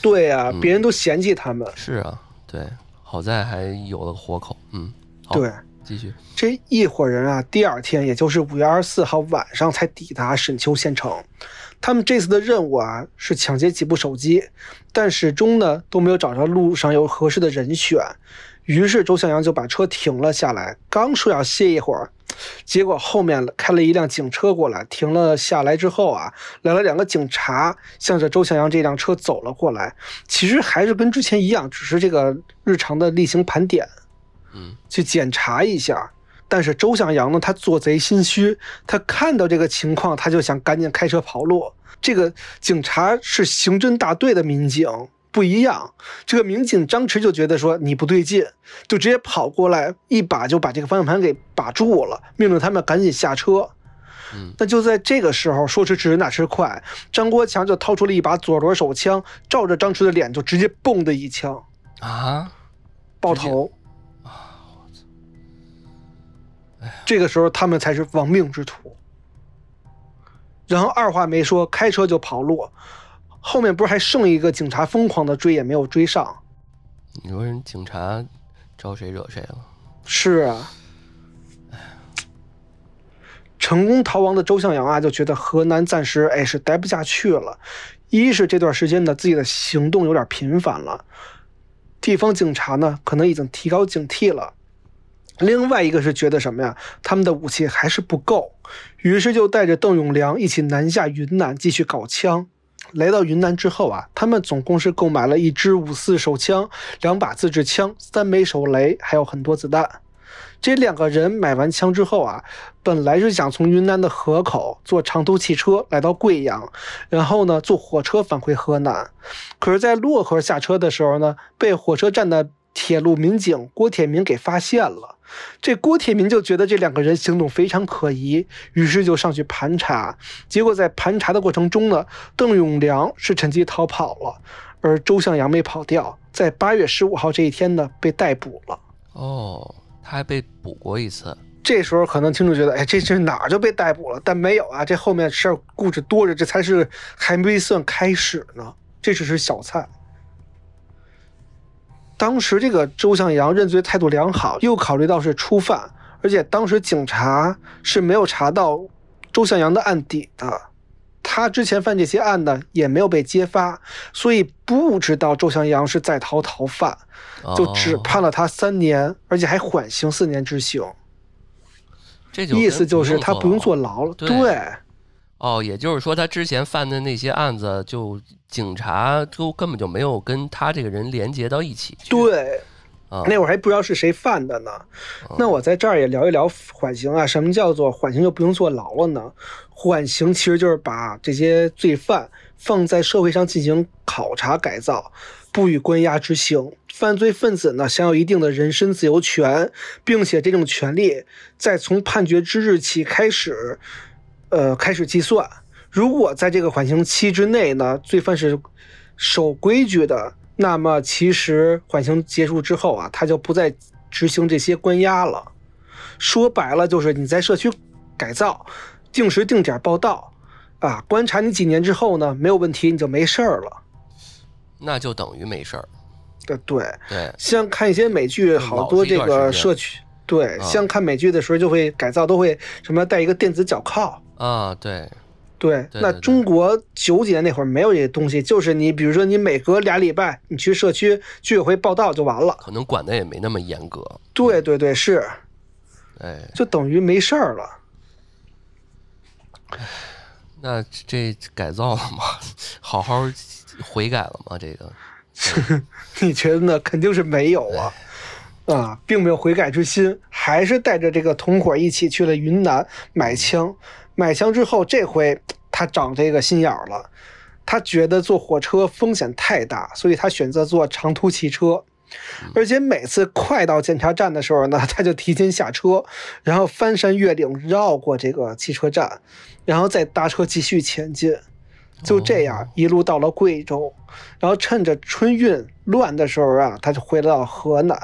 对呀、嗯别人都嫌弃他们。是啊，对，好在还有了活口。嗯，好，对，继续。这一伙人啊，第二天，也就是五月二十四号晚上才抵达沈丘县城。他们这次的任务啊是抢劫几部手机，但始终呢都没有找着路上有合适的人选。于是周向阳就把车停了下来，刚说要歇一会儿，结果后面开了一辆警车过来，停了下来之后啊，来了两个警察，向着周向阳这辆车走了过来。其实还是跟之前一样，只是这个日常的例行盘点。嗯去检查一下。但是周向阳呢，他做贼心虚，他看到这个情况，他就想赶紧开车跑路。这个警察是刑侦大队的民警，不一样。这个民警张弛就觉得说你不对劲，就直接跑过来，一把就把这个方向盘给把住了，命令他们赶紧下车。嗯那就在这个时候，说时迟，那时快，张国强就掏出了一把左轮手枪，照着张弛的脸就直接嘣的一枪啊，爆头。这个时候他们才是亡命之徒。然后二话没说，开车就跑路。后面不是还剩一个警察疯狂的追，也没有追上。你说人警察招谁惹谁了？是啊，成功逃亡的周向阳啊，就觉得河南暂时哎是待不下去了。一是这段时间呢，自己的行动有点频繁了，地方警察呢可能已经提高警惕了。另外一个是觉得什么呀？他们的武器还是不够，于是就带着邓永良一起南下云南继续搞枪。来到云南之后啊，他们总共是购买了一支五四手枪、两把自制枪、三枚手雷，还有很多子弹。这两个人买完枪之后啊，本来是想从云南的河口坐长途汽车来到贵阳，然后呢坐火车返回河南。可是，在漯河下车的时候呢，被火车站的铁路民警郭铁民给发现了。这郭铁民就觉得这两个人行动非常可疑，于是就上去盘查。结果在盘查的过程中呢，邓永良是趁机逃跑了，而周向阳没跑掉，在八月十五号这一天呢被逮捕了。哦，他还被捕过一次。这时候可能听众觉得，哎，这是哪儿就被逮捕了？但没有啊，这后面事儿故事多着，这才是还没算开始呢，这只是小菜。当时这个周向阳认罪态度良好，又考虑到是初犯，而且当时警察是没有查到周向阳的案底的，他之前犯这些案呢也没有被揭发，所以不知道周向阳是在逃逃犯，就只判了他三年，而且还缓刑四年执行。意思就是他不用坐牢了，对。哦，也就是说，他之前犯的那些案子，就警察都根本就没有跟他这个人连接到一起。对，啊，那会儿还不知道是谁犯的呢。那我在这儿也聊一聊缓刑啊，什么叫做缓刑就不用坐牢了呢？缓刑其实就是把这些罪犯放在社会上进行考察改造，不予关押执行。犯罪分子呢享有一定的人身自由权，并且这种权利在从判决之日起开始。呃，开始计算。如果在这个缓刑期之内呢，罪犯是守规矩的，那么其实缓刑结束之后啊，他就不再执行这些关押了。说白了，就是你在社区改造，定时定点报道，啊，观察你几年之后呢，没有问题，你就没事儿了。那就等于没事儿。对对对，像看一些美剧，好多这个社区，对，像看美剧的时候就会改造，都会什么带一个电子脚铐。啊，对，对，那中国九几年那会儿没有这些东西，就是你比如说你每隔俩礼拜你去社区居委会报道就完了，可能管的也没那么严格。对对对，是，哎，就等于没事儿了。那这改造了吗？好好悔改了吗？这个，你觉得呢？肯定是没有啊。啊，并没有悔改之心，还是带着这个同伙一起去了云南买枪。买枪之后，这回他长这个心眼儿了，他觉得坐火车风险太大，所以他选择坐长途汽车。而且每次快到检查站的时候呢，他就提前下车，然后翻山越岭绕过这个汽车站，然后再搭车继续前进。就这样一路到了贵州，然后趁着春运乱的时候啊，他就回到河南。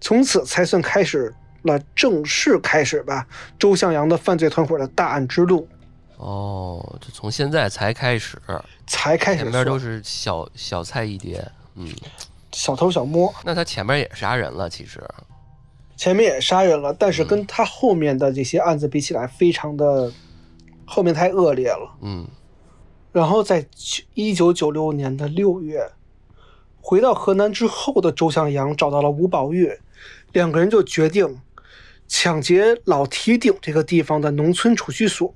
从此才算开始了正式开始吧，周向阳的犯罪团伙的大案之路。哦，就从现在才开始，才开始，前面都是小小菜一碟，嗯，小偷小摸。那他前面也杀人了，其实，前面也杀人了，但是跟他后面的这些案子比起来，非常的后面太恶劣了，嗯。然后在一九九六年的六月，回到河南之后的周向阳找到了吴宝玉。两个人就决定抢劫老提顶这个地方的农村储蓄所。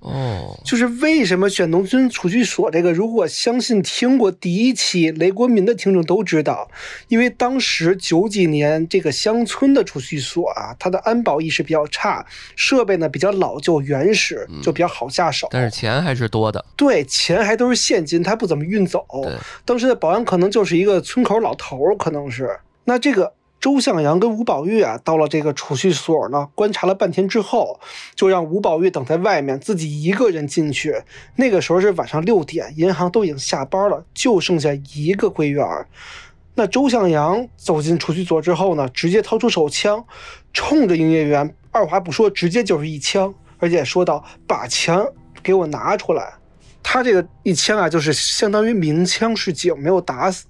哦，就是为什么选农村储蓄所这个？如果相信听过第一期雷国民的听众都知道，因为当时九几年这个乡村的储蓄所啊，它的安保意识比较差，设备呢比较老旧原始，就比较好下手。但是钱还是多的。对，钱还都是现金，它不怎么运走。当时的保安可能就是一个村口老头，可能是那这个。周向阳跟吴宝玉啊，到了这个储蓄所呢，观察了半天之后，就让吴宝玉等在外面，自己一个人进去。那个时候是晚上六点，银行都已经下班了，就剩下一个柜员。那周向阳走进储蓄所之后呢，直接掏出手枪，冲着营业员二话不说，直接就是一枪，而且说道：“把枪给我拿出来。”他这个一枪啊，就是相当于鸣枪示警，没有打死。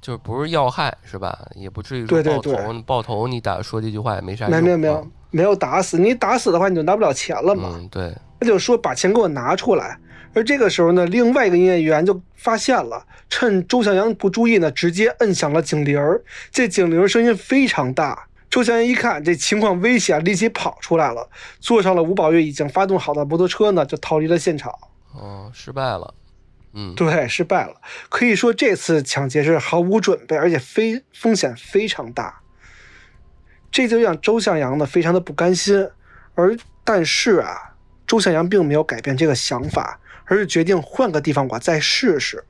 就是不是要害是吧？也不至于说爆头，爆头你打说这句话也没啥用。没有没有没有打死你，打死的话你就拿不了钱了嘛。嗯，对。他就说把钱给我拿出来。而这个时候呢，另外一个营业员就发现了，趁周向阳不注意呢，直接摁响了警铃儿。这警铃声音非常大。周向阳一看这情况危险，立即跑出来了，坐上了吴宝月已经发动好的摩托车呢，就逃离了现场。哦，失败了。嗯，对，失败了。可以说这次抢劫是毫无准备，而且非风险非常大。这就让周向阳呢非常的不甘心。而但是啊，周向阳并没有改变这个想法，而是决定换个地方我再试试。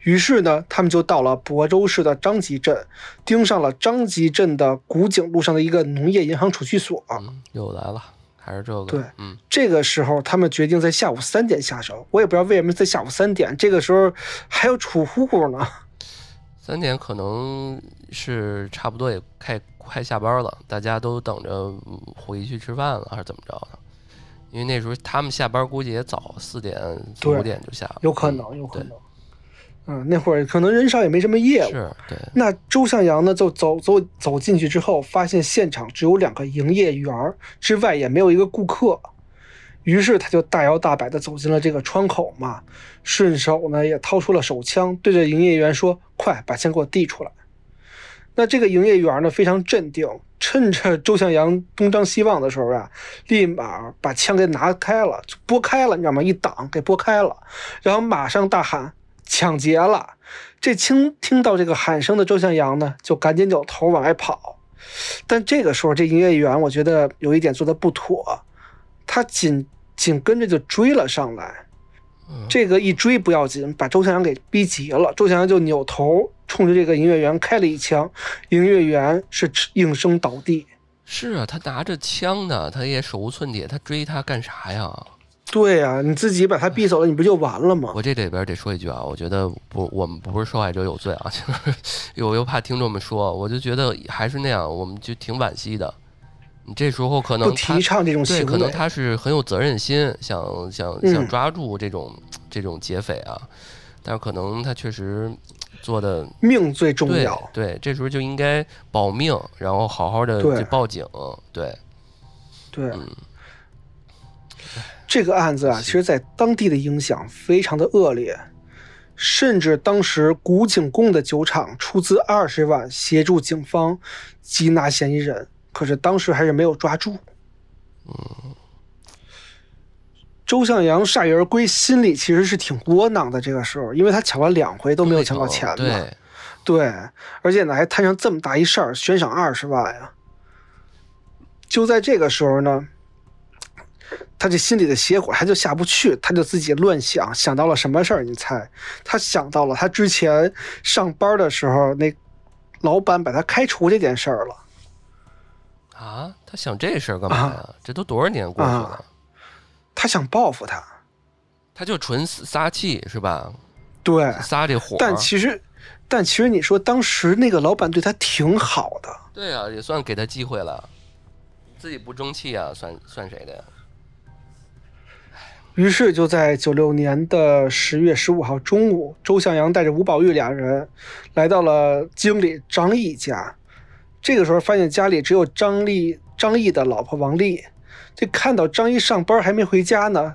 于是呢，他们就到了亳州市的张集镇，盯上了张集镇的古井路上的一个农业银行储蓄所。嗯，又来了，还是这个。对嗯，这个时候，他们决定在下午三点下手。我也不知道为什么在下午三点，这个时候还有储户呢。三点可能是差不多也快快下班了，大家都等着嗯回去吃饭了，还是怎么着的？因为那时候他们下班估计也早，四点四五点就下了，有可能，有可能。嗯，那会儿可能人少也没什么业务。是对，那周向阳呢，就走走走进去之后，发现现场只有两个营业员儿，之外也没有一个顾客。于是他就大摇大摆地走进了这个窗口嘛，顺手呢也掏出了手枪，对着营业员说：“快把枪给我递出来。”那这个营业员呢非常镇定，趁着周向阳东张西望的时候啊，立马把枪给拿开了，就拨开了，你知道吗？一挡给拨开了，然后马上大喊：“抢劫了！”这听听到这个喊声的周向阳呢，就赶紧扭头往外跑。但这个时候，这营业员我觉得有一点做的不妥，他紧紧跟着就追了上来。这个一追不要紧，把周向阳给逼急了。周向阳就扭头冲着这个营业员开了一枪，营业员是应声倒地。是啊，他拿着枪呢，他也手无寸铁，他追他干啥呀？对呀、你自己把他逼走了，你不就完了吗？我这里边得说一句啊，我觉得不，我们不是受害者有罪啊，就是我又怕听众们说，我就觉得还是那样，我们就挺惋惜的。你这时候可能他提倡这种对，行可能。他是很有责任心，想想嗯想抓住这种、这种劫匪啊，但是可能他确实做的命最重要。对，这时候就应该保命，然后好好的去报警，对，对，嗯这个案子啊，其实在当地的影响非常的恶劣，甚至当时古井贡的酒厂出资二十万协助警方缉拿嫌疑人，可是当时还是没有抓住。周向阳铩羽而归，心里其实是挺窝囊的。这个时候，因为他抢了两回都没有抢到钱嘛，对，对，而且呢还摊上这么大一事儿，悬赏二十万呀。就在这个时候呢，他这心里的邪火他就下不去，他就自己乱想，想到了什么事儿？你猜？他想到了他之前上班的时候，那老板把他开除这件事儿了。啊，他想这事儿干嘛呀？这都多少年过去了，啊他想报复他，他就纯撒气是吧？对，撒这火，但其实，但其实你说当时那个老板对他挺好的，对啊，也算给他机会了，自己不争气啊，算算谁的呀？于是就在九六年的十月十五号中午，周向阳带着吴宝玉俩人来到了经理张毅家。这个时候发现家里只有张丽张毅的老婆王丽。这看到张毅上班还没回家呢，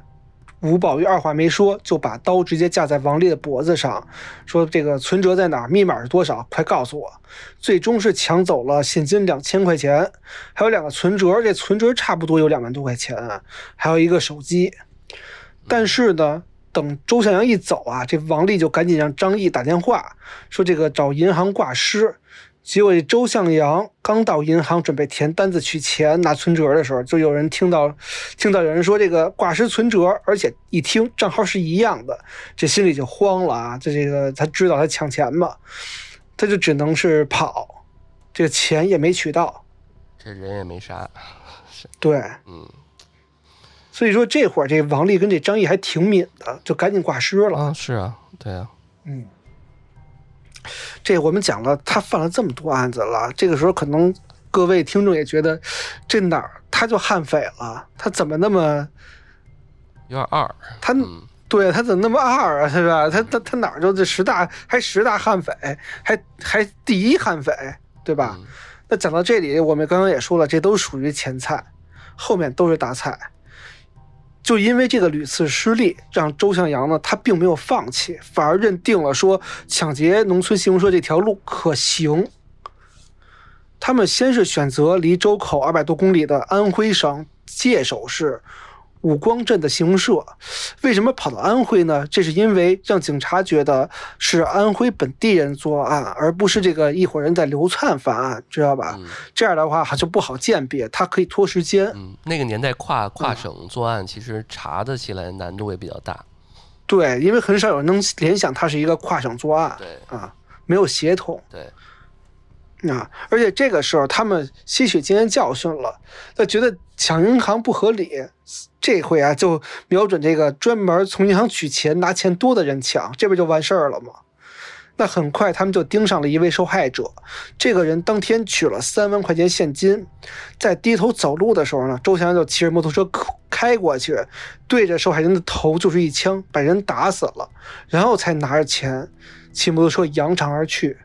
吴宝玉二话没说就把刀直接架在王丽的脖子上，说：“这个存折在哪儿？密码是多少？快告诉我！”最终是抢走了现金两千块钱，还有两个存折，这存折差不多有两万多块钱，还有一个手机。但是呢，等周向阳一走啊，这王丽就赶紧让张毅打电话说这个找银行挂失。结果这周向阳刚到银行准备填单子取钱拿存折的时候，就有人听到听到有人说这个挂失存折，而且一听账号是一样的，这心里就慌了啊！这这个他知道他抢钱嘛，他就只能是跑，这个钱也没取到。这人也没杀，对，嗯所以说这会儿这王丽跟这张毅还挺敏的，就赶紧挂失了。啊，是啊，对啊，嗯，这我们讲了，他犯了这么多案子了，这个时候可能各位听众也觉得，这哪儿他就悍匪了？他怎么那么有点二，他嗯，对 他怎么那么二啊？是吧？他他他哪儿就这十大还十大悍匪，还还第一悍匪，对吧？嗯那讲到这里，我们刚刚也说了，这都属于前菜，后面都是大菜。就因为这个屡次失利，让周向阳呢，他并没有放弃，反而认定了说抢劫农村信用社这条路可行。他们先是选择离周口二百多公里的安徽省界首市武光镇的信用社。为什么跑到安徽呢？这是因为让警察觉得是安徽本地人作案，而不是这个一伙人在流窜犯案，知道吧？嗯这样的话就不好鉴别，他可以拖时间。嗯，那个年代跨跨嗯省作案，其实查的起来难度也比较大。对，因为很少有人能联想它是一个跨省作案对啊，没有协同。对，啊，而且这个时候他们吸取经验教训了，他觉得抢银行不合理，这回啊就瞄准这个专门从银行取钱拿钱多的人抢，这不就完事儿了吗？那很快他们就盯上了一位受害者，这个人当天取了三万块钱现金，在低头走路的时候呢，周祥就骑着摩托车开过去，对着受害人的头就是一枪，把人打死了，然后才拿着钱骑摩托车扬长而去。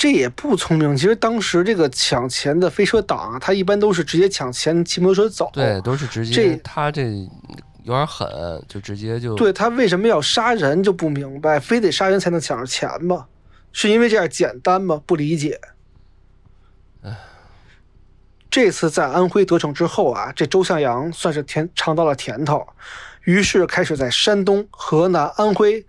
这也不聪明。其实当时这个抢钱的飞车党啊，他一般都是直接抢钱，骑摩托车走。对，都是直接。这他这有点狠，就直接就对他为什么要杀人就不明白，非得杀人才能抢着钱吗？是因为这样简单吗？不理解。这次在安徽得逞之后啊，这周向阳算是甜尝到了甜头，于是开始在山东、河南、安徽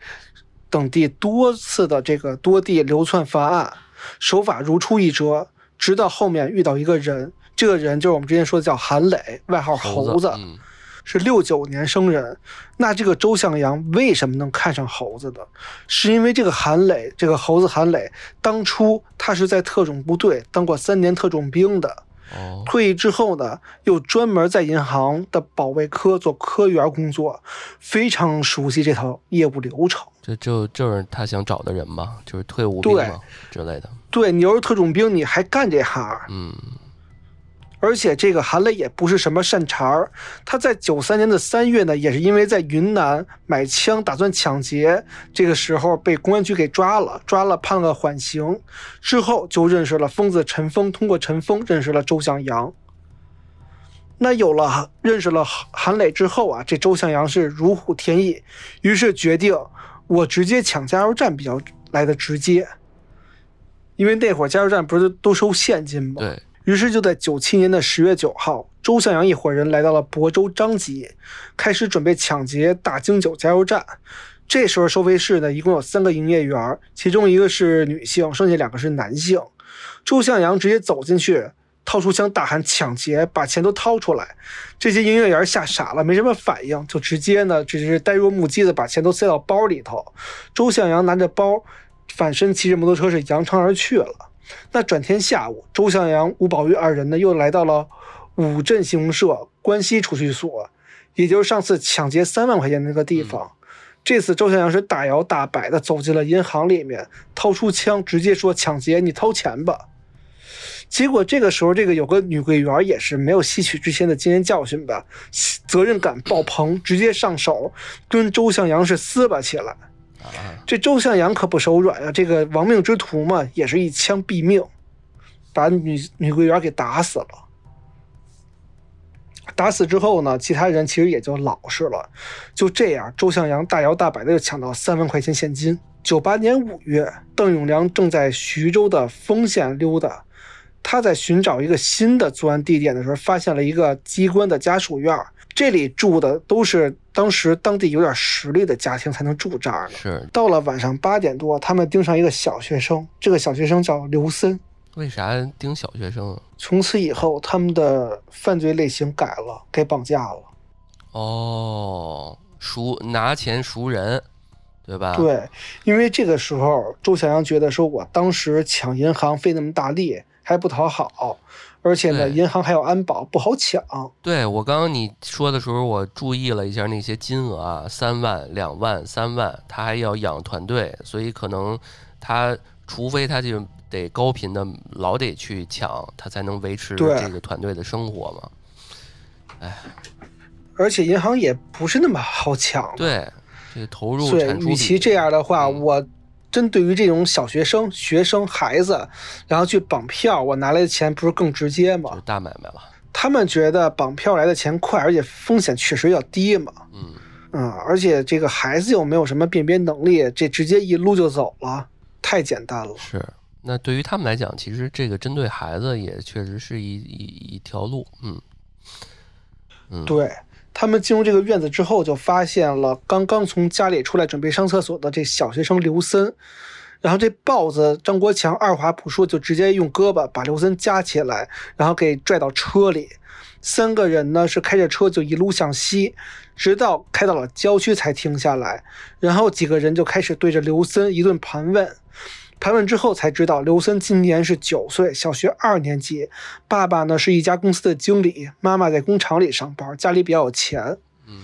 等地多次的这个多地流窜犯案，手法如出一辙。直到后面遇到一个人，这个人就是我们之前说的叫韩磊，外号猴子。嗯是六九年生人，那这个周向阳为什么能看上猴子的？是因为这个韩磊，这个猴子韩磊，当初他是在特种部队当过三年特种兵的，哦，退役之后呢，又专门在银行的保卫科做科员工作，非常熟悉这套业务流程。这就就是他想找的人嘛，就是退伍兵对嘛之类的。对你又是特种兵，你还干这行？嗯，而且这个韩磊也不是什么善茬儿，他在九三年的三月呢，也是因为在云南买枪打算抢劫，这个时候被公安局给抓了，抓了判了缓刑，之后就认识了疯子陈峰，通过陈峰认识了周向阳。那有了认识了韩磊之后啊，这周向阳是如虎添翼，于是决定我直接抢加油站比较来的直接，因为那会儿加油站不是都收现金吗？对，于是就在九七年的十月九号，周向阳一伙人来到了亳州张集，开始准备抢劫大京九加油站。这时候收费室呢，一共有三个营业员，其中一个是女性，剩下两个是男性。周向阳直接走进去，掏出枪大喊抢劫，把钱都掏出来。这些营业员吓傻了，没什么反应，就直接呢，只是呆若木鸡的把钱都塞到包里头。周向阳拿着包，反身骑着摩托车是扬长而去了。那转天下午，周向阳、吴宝玉二人呢，又来到了五镇信用社关西储蓄所，也就是上次抢劫三万块钱那个地方。这次周向阳是大摇大摆的走进了银行里面，掏出枪，直接说：“抢劫，你掏钱吧。”结果这个时候，这个有个女柜员也是没有吸取之前的经验教训吧，责任感爆棚，直接上手跟周向阳是撕巴起来。这周向阳可不手软啊，这个亡命之徒嘛，也是一枪毙命，把女女柜员给打死了。打死之后呢，其他人其实也就老实了。就这样，周向阳大摇大摆的就抢到三万块钱现金。九八年五月，邓永良正在徐州的丰县溜达，他在寻找一个新的作案地点的时候，发现了一个机关的家属院儿，这里住的都是当时当地有点实力的家庭才能住这儿呢。是到了晚上八点多，他们盯上一个小学生，这个小学生叫刘森。为啥盯小学生啊？从此以后，他们的犯罪类型改了，该绑架了。哦，赎拿钱赎人，对吧？，对，因为这个时候，周小阳觉得说，我当时抢银行费那么大力，还不讨好，而且呢，银行还有安保，不好抢。对我刚刚你说的时候，我注意了一下那些金额啊，三万、两万、三万，他还要养团队，所以可能他除非他就得高频的老得去抢，他才能维持对这个团队的生活嘛。哎而且银行也不是那么好抢。对，这个投入产，出比与其这样的话，嗯我针对于这种小学生、学生、孩子，然后去绑票，我拿来的钱不是更直接吗就是？大买卖了。他们觉得绑票来的钱快，而且风险确实要低嘛。嗯，嗯，而且这个孩子又没有什么辨别能力，这直接一撸就走了，太简单了。是。那对于他们来讲，其实这个针对孩子也确实是一一一条路。嗯嗯，对他们进入这个院子之后，就发现了刚刚从家里出来准备上厕所的这小学生刘森，然后这豹子张国强二话不说就直接用胳膊把刘森夹起来，然后给拽到车里。三个人呢是开着车就一路向西，直到开到了郊区才停下来。然后几个人就开始对着刘森一顿盘问。盘问之后才知道，刘森今年是九岁，小学二年级。爸爸呢是一家公司的经理，妈妈在工厂里上班，家里比较有钱。嗯，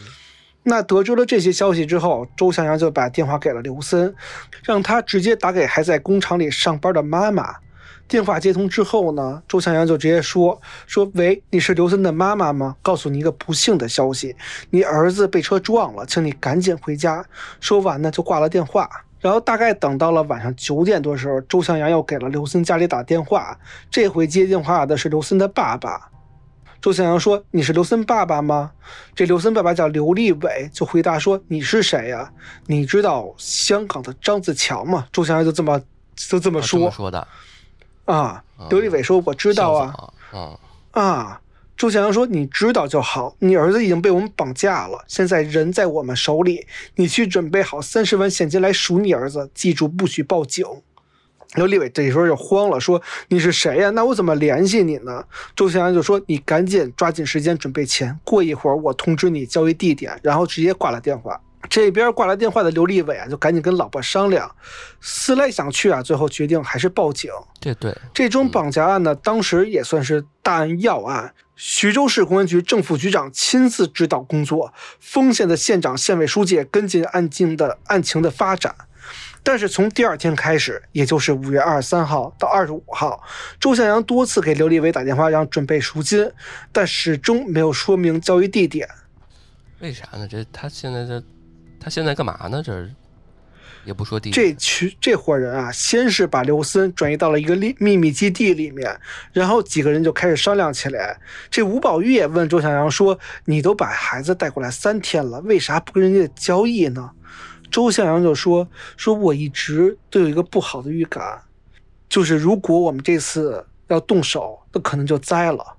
那得知了这些消息之后，周向阳就把电话给了刘森，让他直接打给还在工厂里上班的妈妈。电话接通之后呢，周向阳就直接说：“说喂，你是刘森的妈妈吗？告诉你一个不幸的消息，你儿子被车撞了，请你赶紧回家。”说完呢，就挂了电话。然后大概等到了晚上九点多时候，周向阳又给了刘森家里打电话，这回接电话的是刘森的爸爸。周向阳说：“你是刘森爸爸吗？”这刘森爸爸叫刘立伟，就回答说：“你是谁呀？你知道香港的张子强吗？”周向阳就这么就这么说说的，啊。刘立伟说：“我知道啊。幸好，啊，周强阳说：“你知道就好，你儿子已经被我们绑架了，现在人在我们手里，你去准备好三十万现金来赎你儿子，记住不许报警。”刘立伟这时候就慌了，说：“你是谁呀？那我怎么联系你呢？”周向阳就说：“你赶紧抓紧时间准备钱，过一会儿我通知你交易地点。”然后直接挂了电话。这边挂了电话的刘立伟啊，就赶紧跟老婆商量，思来想去啊，最后决定还是报警。对对，这宗绑架案呢，当时也算是大案要案。徐州市公安局正副局长亲自指导工作，丰县的县长、县委书记跟进案件的案情的发展。但是从第二天开始，也就是五月二十三号到二十五号，周向阳多次给刘立伟打电话让准备赎金，但始终没有说明交易地点。为啥呢？这他现在这，他现在干嘛呢？这也不说地这群这伙人啊，先是把刘森转移到了一个秘秘密基地里面，然后几个人就开始商量起来。这吴宝玉也问周向阳说：“你都把孩子带过来三天了，为啥不跟人家交易呢？”周向阳就说：“说我一直都有一个不好的预感，就是如果我们这次要动手，那可能就栽了。”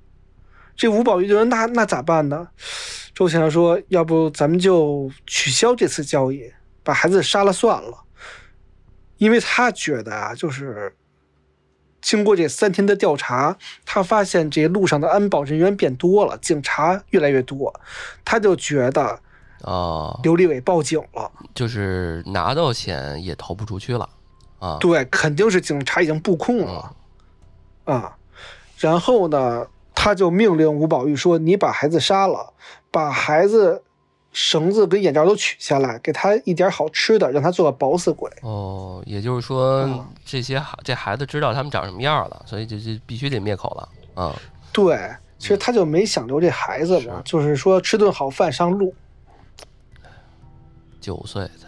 这吴宝玉就说：“那那咋办呢？”周向阳说：“要不咱们就取消这次交易。”把孩子杀了算了，因为他觉得啊，就是经过这三天的调查，他发现这路上的安保人员变多了，警察越来越多，他就觉得啊，刘立伟报警了，就是拿到钱也逃不出去了啊。对，肯定是警察已经布控了啊。然后呢，他就命令吴宝玉说：“你把孩子杀了，把孩子。”绳子跟眼罩都取下来，给他一点好吃的，让他做个饱死鬼。哦，也就是说，嗯这些孩这孩子知道他们长什么样了，所以就就必须得灭口了啊。对，其实他就没想留这孩子嘛，就是说吃顿好饭上路。九岁才，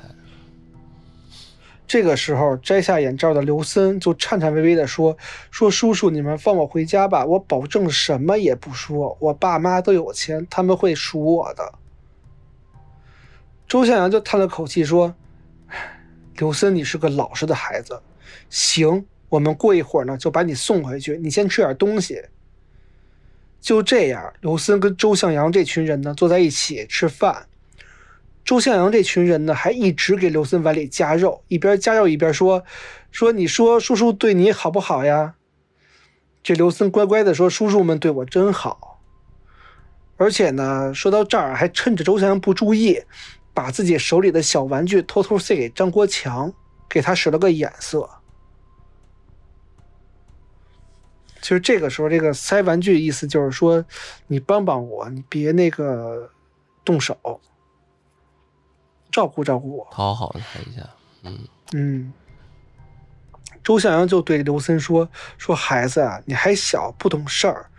这个时候摘下眼罩的刘森就颤颤巍巍地说：“说叔叔，你们放我回家吧，我保证什么也不说。我爸妈都有钱，他们会赎我的。”周向阳就叹了口气说：“刘森，你是个老实的孩子，行，我们过一会儿呢就把你送回去，你先吃点东西。”就这样，刘森跟周向阳这群人呢坐在一起吃饭。周向阳这群人呢还一直给刘森碗里加肉，一边加肉一边说：“说你说叔叔对你好不好呀？”这刘森乖乖的说：“叔叔们对我真好。”而且呢，说到这儿还趁着周向阳不注意。把自己手里的小玩具偷偷塞给张国强，给他使了个眼色。其实这个时候，这个塞玩具意思就是说，你帮帮我，你别那个动手，照顾照顾我，讨好他一下。嗯嗯。周向阳就对刘森说：“说孩子啊，你还小，不懂事儿。”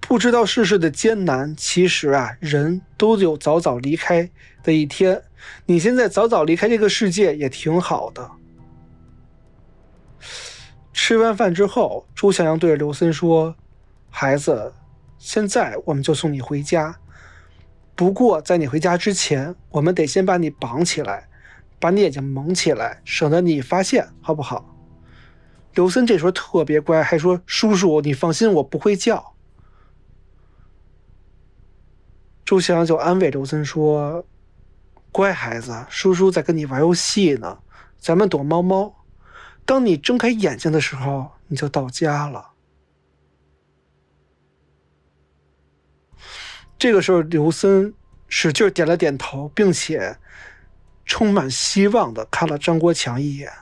不知道世事的艰难，其实啊，人都有早早离开的一天。你现在早早离开这个世界也挺好的。吃完饭之后，周向阳对着刘森说：“孩子，现在我们就送你回家。不过在你回家之前，我们得先把你绑起来，把你眼睛蒙起来，省得你发现，好不好？”刘森这时候特别乖，还说：“叔叔，你放心，我不会叫。”周向阳就安慰刘森说：“乖孩子，叔叔在跟你玩游戏呢，咱们躲猫猫。当你睁开眼睛的时候，你就到家了。这个时候，刘森使劲点了点头，并且充满希望的看了张国强一眼。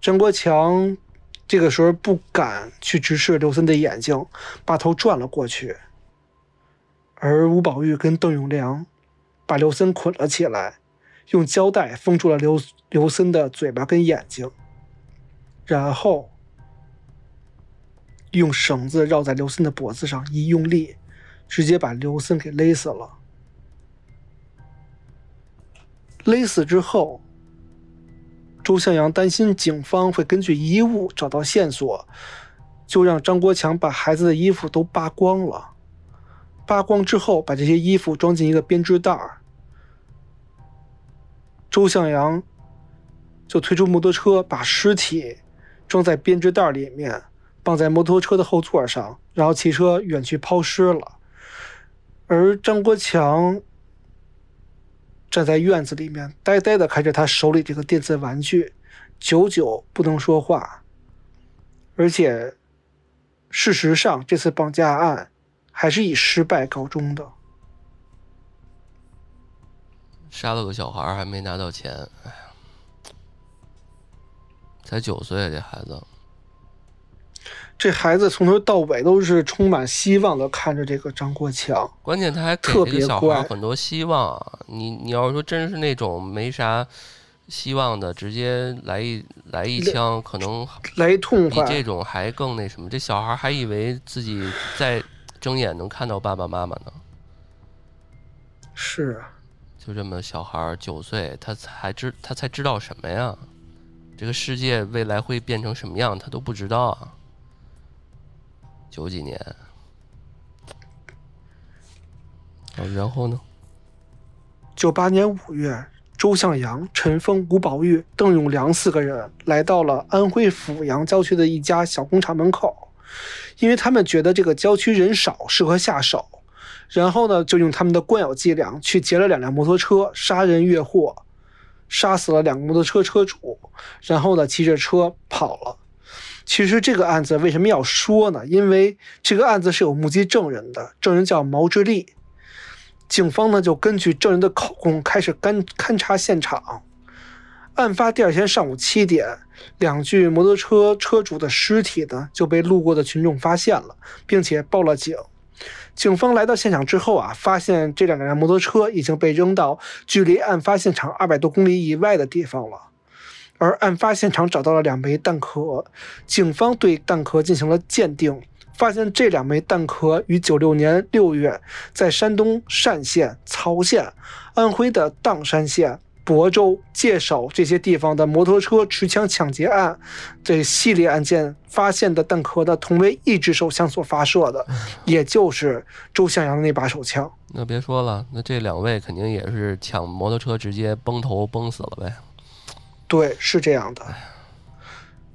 张国强这个时候不敢去直视刘森的眼睛，把头转了过去。而吴宝玉跟邓永良把刘森捆了起来，用胶带封住了刘刘森的嘴巴跟眼睛，然后。用绳子绕在刘森的脖子上，一用力，直接把刘森给勒死了。勒死之后，周向阳担心警方会根据衣物找到线索，就让张国强把孩子的衣服都扒光了。扒光之后，把这些衣服装进一个编织袋儿。周向阳就推出摩托车，把尸体装在编织袋里面。放在摩托车的后座上，然后骑车远去抛尸了。而张国强站在院子里面，呆呆的看着他手里这个电子玩具，久久不能说话。而且，事实上，这次绑架案还是以失败告终的。杀了个小孩还没拿到钱，哎呀，才九岁这孩子。这孩子从头到尾都是充满希望的看着这个张国强，关键他还给这个小孩很多希望。你你要是说真是那种没啥希望的，直接来一来一枪，可能来一痛快，比这种还更那什么。这小孩还以为自己在睁眼能看到爸爸妈妈呢。是啊，就这么小孩九岁，他才知他才知道什么呀？这个世界未来会变成什么样，他都不知道啊。九几年，然后呢？九八年五月，周向阳、陈峰、吴宝玉、邓永良四个人来到了安徽阜阳郊区的一家小工厂门口，因为他们觉得这个郊区人少，适合下手。然后呢，就用他们的惯有伎俩去劫了两辆摩托车，杀人越货，杀死了两个摩托车车主，然后呢，骑着车跑了。其实这个案子为什么要说呢？因为这个案子是有目击证人的，证人叫毛志立。警方呢就根据证人的口供开始勘勘察现场。案发第二天上午七点，两具摩托车车主的尸体呢就被路过的群众发现了，并且报了警。警方来到现场之后啊，发现这两辆摩托车已经被扔到距离案发现场二百多公里以外的地方了。而案发现场找到了两枚弹壳，警方对弹壳进行了鉴定，发现这两枚弹壳于九六年六月在山东单县、曹县、安徽的砀山县、亳州、界首这些地方的摩托车持枪抢劫案这系列案件发现的弹壳的同为一支手枪所发射的，也就是周向阳的那把手枪。那别说了，那这两位肯定也是抢摩托车直接崩头崩死了呗。对，是这样的。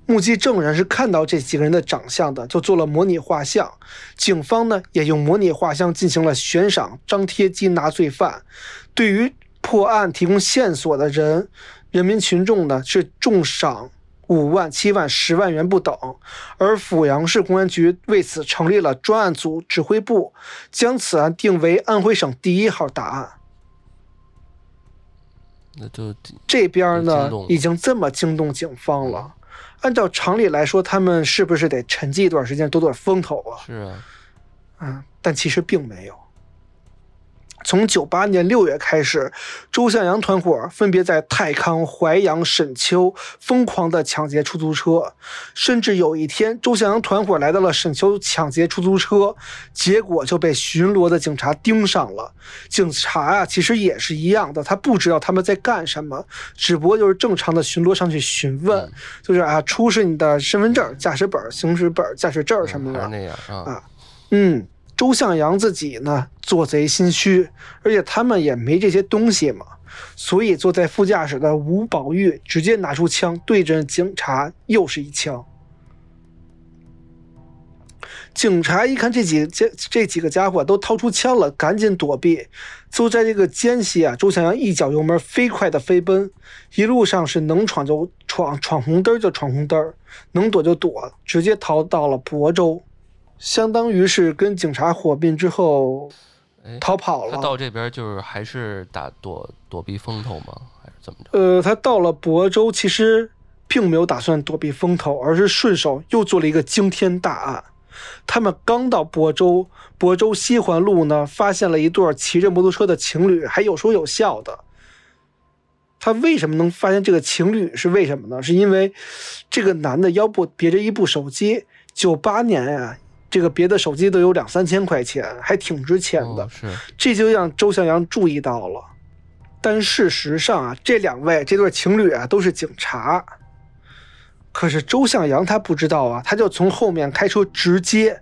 目击证人是看到这几个人的长相的，就做了模拟画像。警方呢，也用模拟画像进行了悬赏、张贴缉拿罪犯。对于破案提供线索的人，人民群众呢是重赏五万、七万、十万元不等。而阜阳市公安局为此成立了专案组指挥部，将此案定为安徽省第一号大案。那就这边呢，已经这么惊动警方了。按照常理来说，他们是不是得沉寂一段时间，躲躲风头啊？是啊，嗯，但其实并没有。从九八年六月开始，周向阳团伙分别在太康、淮阳、沈丘疯狂的抢劫出租车，甚至有一天，周向阳团伙来到了沈丘抢劫出租车，结果就被巡逻的警察盯上了。警察啊，其实也是一样的，他不知道他们在干什么，只不过就是正常的巡逻上去询问，就是啊，出示你的身份证、驾驶本、行驶本、驾驶证什么的。那样啊，嗯。周向阳自己呢，做贼心虚，而且他们也没这些东西嘛，所以坐在副驾驶的吴宝玉直接拿出枪对着警察，又是一枪。警察一看这几这这几个家伙都掏出枪了，赶紧躲避。就在这个间隙啊，周向阳一脚油门，飞快的飞奔，一路上是能闯就闯，闯红灯就闯红灯，能躲就躲，直接逃到了亳州，相当于是跟警察火并之后逃跑了。他到这边就是还是打躲躲避风头吗？还是怎么着？呃，他到了亳州，其实。并没有打算躲避风头，而是顺手又做了一个惊天大案。他们刚到亳州，亳州西环路呢，发现了一对骑着摩托车的情侣，还有说有笑的。他为什么能发现这个情侣？是为什么呢？是因为这个男的腰部别着一部手机，九八年呀，这个别的手机都有两三千块钱，还挺值钱的。是，这就让周向阳注意到了。但事实上啊，这两位这对情侣啊，都是警察。可是周向阳他不知道啊，他就从后面开车直接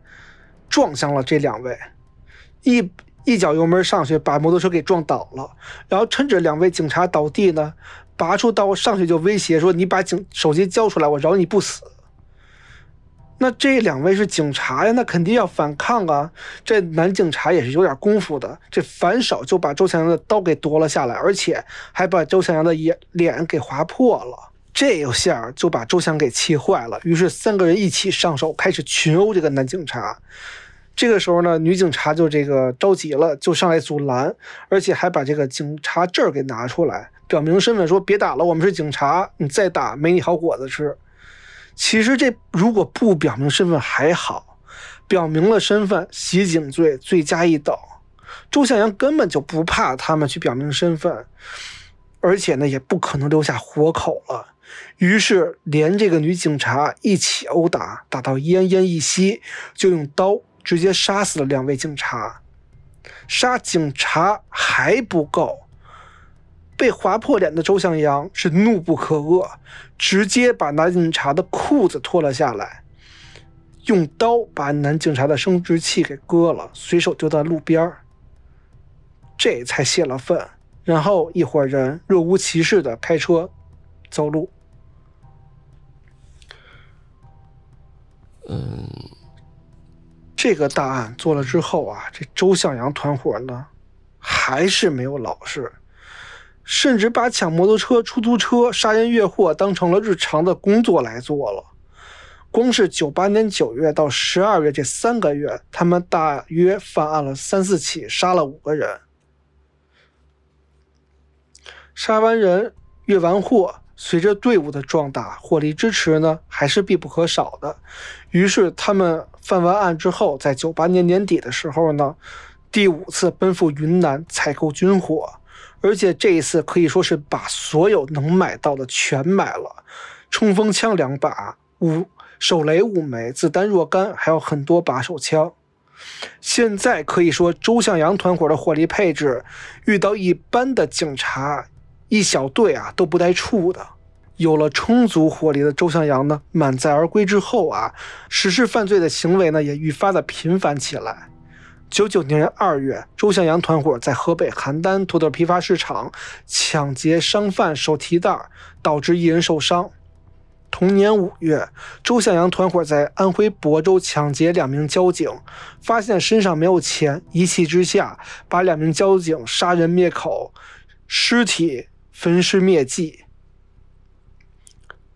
撞向了这两位，一一脚油门上去把摩托车给撞倒了，然后趁着两位警察倒地呢，拔出刀上去就威胁说：“你把警手机交出来，我饶你不死。”那这两位是警察呀，那肯定要反抗啊。这男警察也是有点功夫的，这反手就把周强阳的刀给夺了下来，而且还把周强阳的眼脸给划破了。这个下就把周强给气坏了，于是三个人一起上手，开始群殴这个男警察。这个时候呢，女警察就这个着急了，就上来阻拦，而且还把这个警察证给拿出来，表明身份，说别打了，我们是警察，你再打没你好果子吃。其实这如果不表明身份还好，表明了身份，袭警罪罪加一等。周向阳根本就不怕他们去表明身份，而且呢，也不可能留下活口了。于是，连这个女警察一起殴打，打到奄奄一息，就用刀直接杀死了两位警察。杀警察还不够，被划破脸的周向阳是怒不可遏，直接把男警察的裤子脱了下来，用刀把男警察的生殖器给割了，随手丢在路边儿这才泄了愤。然后一伙人若无其事的开车走路。嗯，这个大案做了之后啊，这周向阳团伙呢，还是没有老实，甚至把抢摩托车、出租车、杀人越货当成了日常的工作来做了。光是九八年九月到十二月这三个月，他们大约犯案了三四起，杀了五个人。杀完人，越完货。随着队伍的壮大，火力支持呢还是必不可少的。于是他们犯完案之后，在九八年年底的时候呢，第五次奔赴云南采购军火，而且这一次可以说是把所有能买到的全买了：冲锋枪两把，五手雷五枚，子弹若干，还有很多把手枪。现在可以说，周向阳团伙的火力配置，遇到一般的警察。一小队啊都不带怵的，有了充足火力的周向阳呢，满载而归之后啊，实施犯罪的行为呢也愈发的频繁起来。九九年二月，周向阳团伙在河北邯郸土豆批发市场抢劫商贩手提袋，导致一人受伤。同年五月，周向阳团伙在安徽亳州抢劫两名交警，发现身上没有钱，一气之下把两名交警杀人灭口，尸体。焚尸灭迹。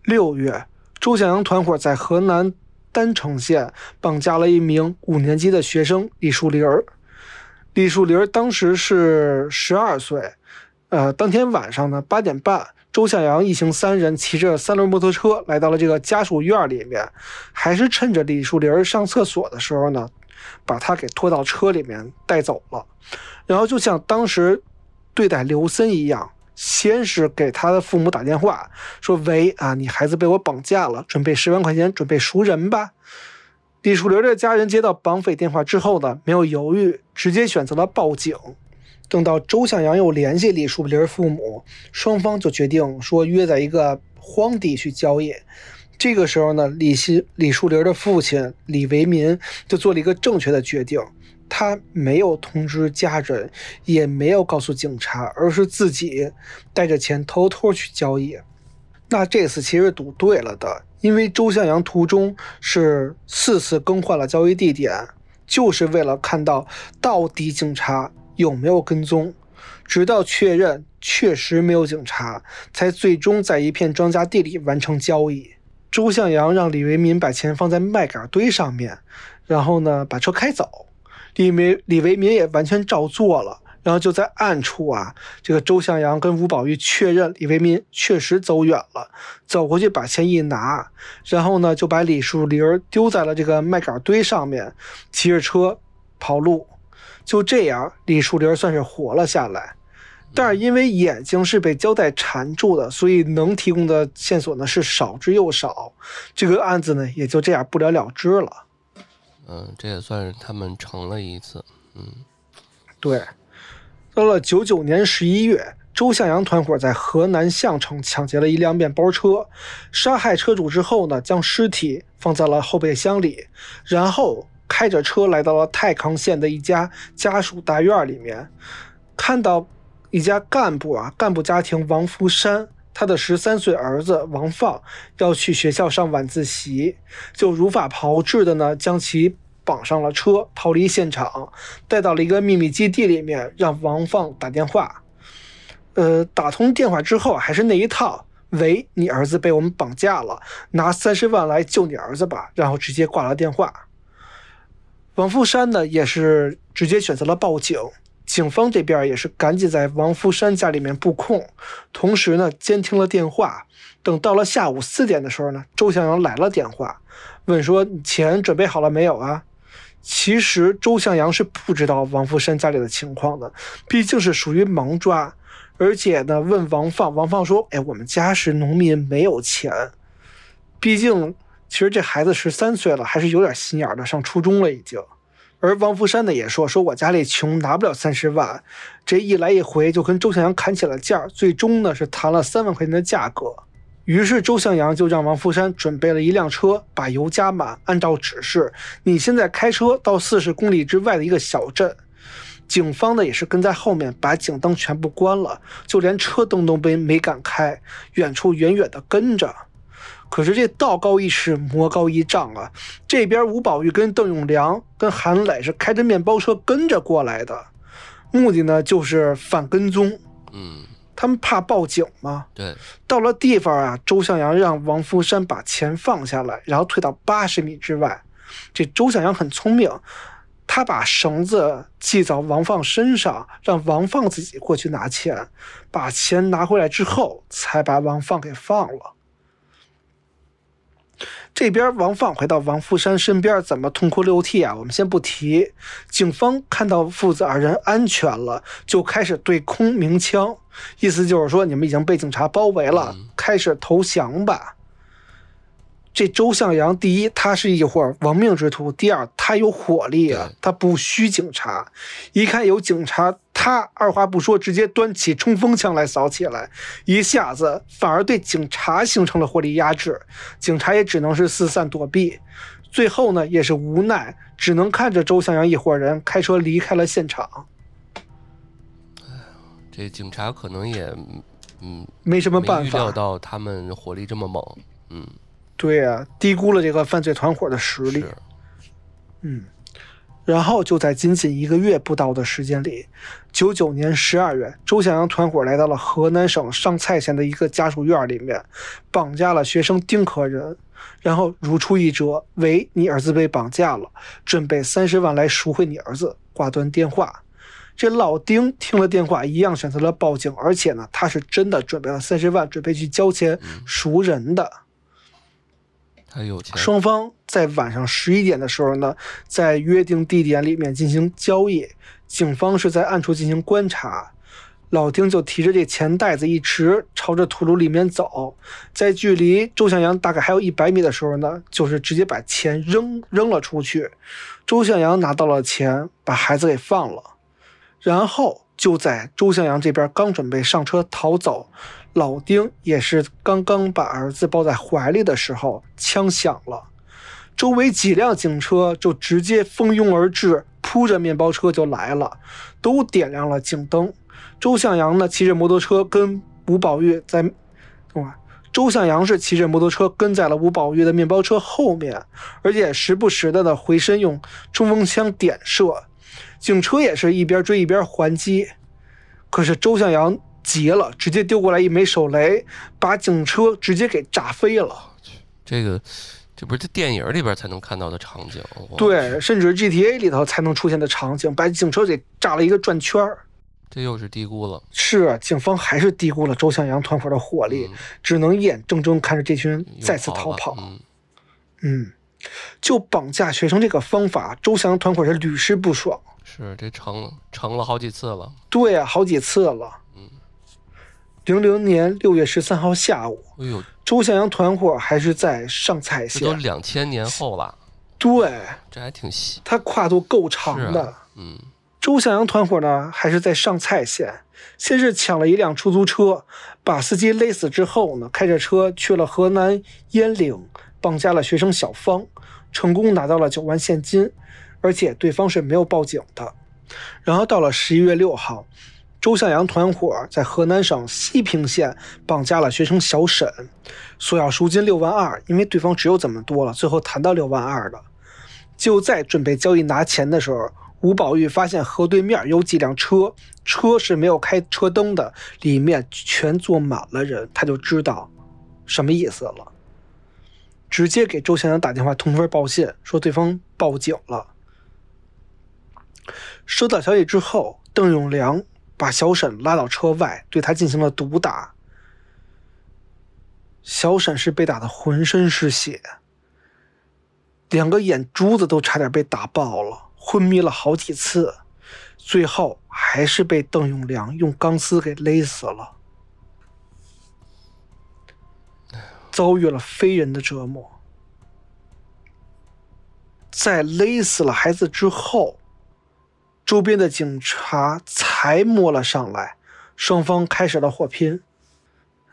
六月，周向阳团伙在河南郸城县绑架了一名五年级的学生李树林儿。李树林儿当时是十二岁。呃，当天晚上呢，八点半，周向阳一行三人骑着三轮摩托车来到了这个家属院里面，还是趁着李树林儿上厕所的时候呢，把他给拖到车里面带走了。然后就像当时对待刘森一样。先是给他的父母打电话，说：“喂啊，你孩子被我绑架了，准备十万块钱，准备赎人吧。”李树林的家人接到绑匪电话之后呢，没有犹豫，直接选择了报警。等到周向阳又联系李树林父母，双方就决定说约在一个荒地去交易。这个时候呢，李新李树林的父亲李维民就做了一个正确的决定。他没有通知家人，也没有告诉警察，而是自己带着钱偷偷去交易。那这次其实赌对了的，因为周向阳途中是四次更换了交易地点，就是为了看到到底警察有没有跟踪，直到确认确实没有警察，才最终在一片庄稼地里完成交易。周向阳让李维民把钱放在麦秆堆上面，然后呢把车开走，李维李维民也完全照做了。然后就在暗处啊，这个周向阳跟吴宝玉确认李维民确实走远了，走过去把钱一拿，然后呢就把李树林丢在了这个麦秆堆上面，骑着车跑路。就这样，李树林算是活了下来。但是因为眼睛是被胶带缠住的，所以能提供的线索呢是少之又少，这个案子呢也就这样不了了之了。嗯，这也算是他们成了一次。嗯，对。到了九九年十一月，周向阳团伙在河南项城抢劫了一辆面包车，杀害车主之后呢，将尸体放在了后备箱里，然后开着车来到了太康县的一家家属大院里面，看到一家干部啊，干部家庭王福山，他的十三岁儿子王放要去学校上晚自习，就如法炮制的呢，将其。绑上了车，逃离现场，带到了一个秘密基地里面，让王放打电话。呃，打通电话之后还是那一套，喂，你儿子被我们绑架了，拿三十万来救你儿子吧。然后直接挂了电话。王富山呢，也是直接选择了报警。警方这边也是赶紧在王福山家里面布控，同时呢监听了电话。等到了下午四点的时候呢，周向阳来了电话，问说钱准备好了没有啊？其实周向阳是不知道王福山家里的情况的，毕竟是属于盲抓。而且呢，问王放，王放说：“哎，我们家是农民，没有钱。毕竟，其实这孩子十三岁了，还是有点心眼的，上初中了已经。”而王福山呢也说：“说我家里穷，拿不了三十万。”这一来一回就跟周向阳砍起了价，最终呢是谈了三万块钱的价格。于是周向阳就让王福山准备了一辆车，把油加满，按照指示，你现在开车到四十公里之外的一个小镇。警方呢也是跟在后面，把警灯全部关了，就连车灯都没没敢开，远处远远的跟着。可是这道高一尺，魔高一丈啊！这边吴宝玉跟邓永良、跟韩磊是开着面包车跟着过来的，目的呢就是反跟踪。嗯。他们怕报警吗？对，到了地方啊，周向阳让王福山把钱放下来，然后退到八十米之外。这周向阳很聪明，他把绳子系到王放身上，让王放自己过去拿钱，把钱拿回来之后，才把王放给放了。这边王放回到王富山身边，怎么痛哭流涕啊？我们先不提。警方看到父子二人安全了，就开始对空鸣枪，意思就是说你们已经被警察包围了，开始投降吧。这周向阳，第一，他是一伙亡命之徒；第二，他有火力啊，他不虚警察。一看有警察，他二话不说，直接端起冲锋枪来扫起来，一下子反而对警察形成了火力压制，警察也只能是四散躲避。最后呢，也是无奈，只能看着周向阳一伙人开车离开了现场。这警察可能也，嗯，没什么办法，预料到他们火力这么猛，嗯。对呀，低估了这个犯罪团伙的实力。嗯，然后就在仅仅一个月不到的时间里，九九年十二月，周向阳团伙来到了河南省上蔡县的一个家属院里面，绑架了学生丁可人，然后如出一辙：“喂，你儿子被绑架了，准备三十万来赎回你儿子。”挂断电话。这老丁听了电话，一样选择了报警，而且呢，他是真的准备了三十万，准备去交钱赎人的。双方在晚上十一点的时候呢，在约定地点里面进行交易。警方是在暗处进行观察。老丁就提着这钱袋子一直朝着土路里面走，在距离周向阳大概还有一百米的时候呢，就是直接把钱扔扔了出去。周向阳拿到了钱，把孩子给放了。然后就在周向阳这边刚准备上车逃走。老丁也是刚刚把儿子抱在怀里的时候，枪响了，周围几辆警车就直接蜂拥而至，扑着面包车就来了，都点亮了警灯。周向阳呢，骑着摩托车跟吴宝玉在，哇，周向阳是骑着摩托车跟在了吴宝玉的面包车后面，而且时不时的呢回身用冲锋枪点射，警车也是一边追一边还击。可是周向阳急了，直接丢过来一枚手雷，把警车直接给炸飞了。这个，这不是电影里边才能看到的场景。对，甚至 GTA 里头才能出现的场景，把警车给炸了一个转圈儿。这又是低估了。是，警方还是低估了周向阳团伙的火力，只能眼睁睁看着这群人再次逃跑。嗯，就绑架学生这个方法，周向阳团伙是屡试不爽。是，这成成了好几次了。对啊，好几次了。嗯。零零年六月十三号下午，哎呦，周向阳团伙还是在上蔡县。都两千年后了。对，这还挺细。它跨度够长的。嗯。周向阳团伙呢，还是在上蔡县，先是抢了一辆出租车，把司机勒死之后呢，开着车去了河南鄢陵，绑架了学生小芳，成功拿到了九万现金，而且对方是没有报警的。然后到了十一月六号，周向阳团伙在河南省西平县绑架了学生小沈，索要赎金六万二，因为对方只有这么多了，最后谈到六万二了。就在准备交易拿钱的时候。吴宝玉发现河对面有几辆车，车是没有开车灯的，里面全坐满了人，他就知道什么意思了。直接给周向阳打电话通风报信，说对方报警了。收到消息之后，邓永良把小沈拉到车外，对他进行了毒打。小沈是被打的浑身是血，两个眼珠子都差点被打爆了。昏迷了好几次，最后还是被邓永良用钢丝给勒死了，遭遇了非人的折磨。在勒死了孩子之后，周边的警察才摸了上来，双方开始了火拼。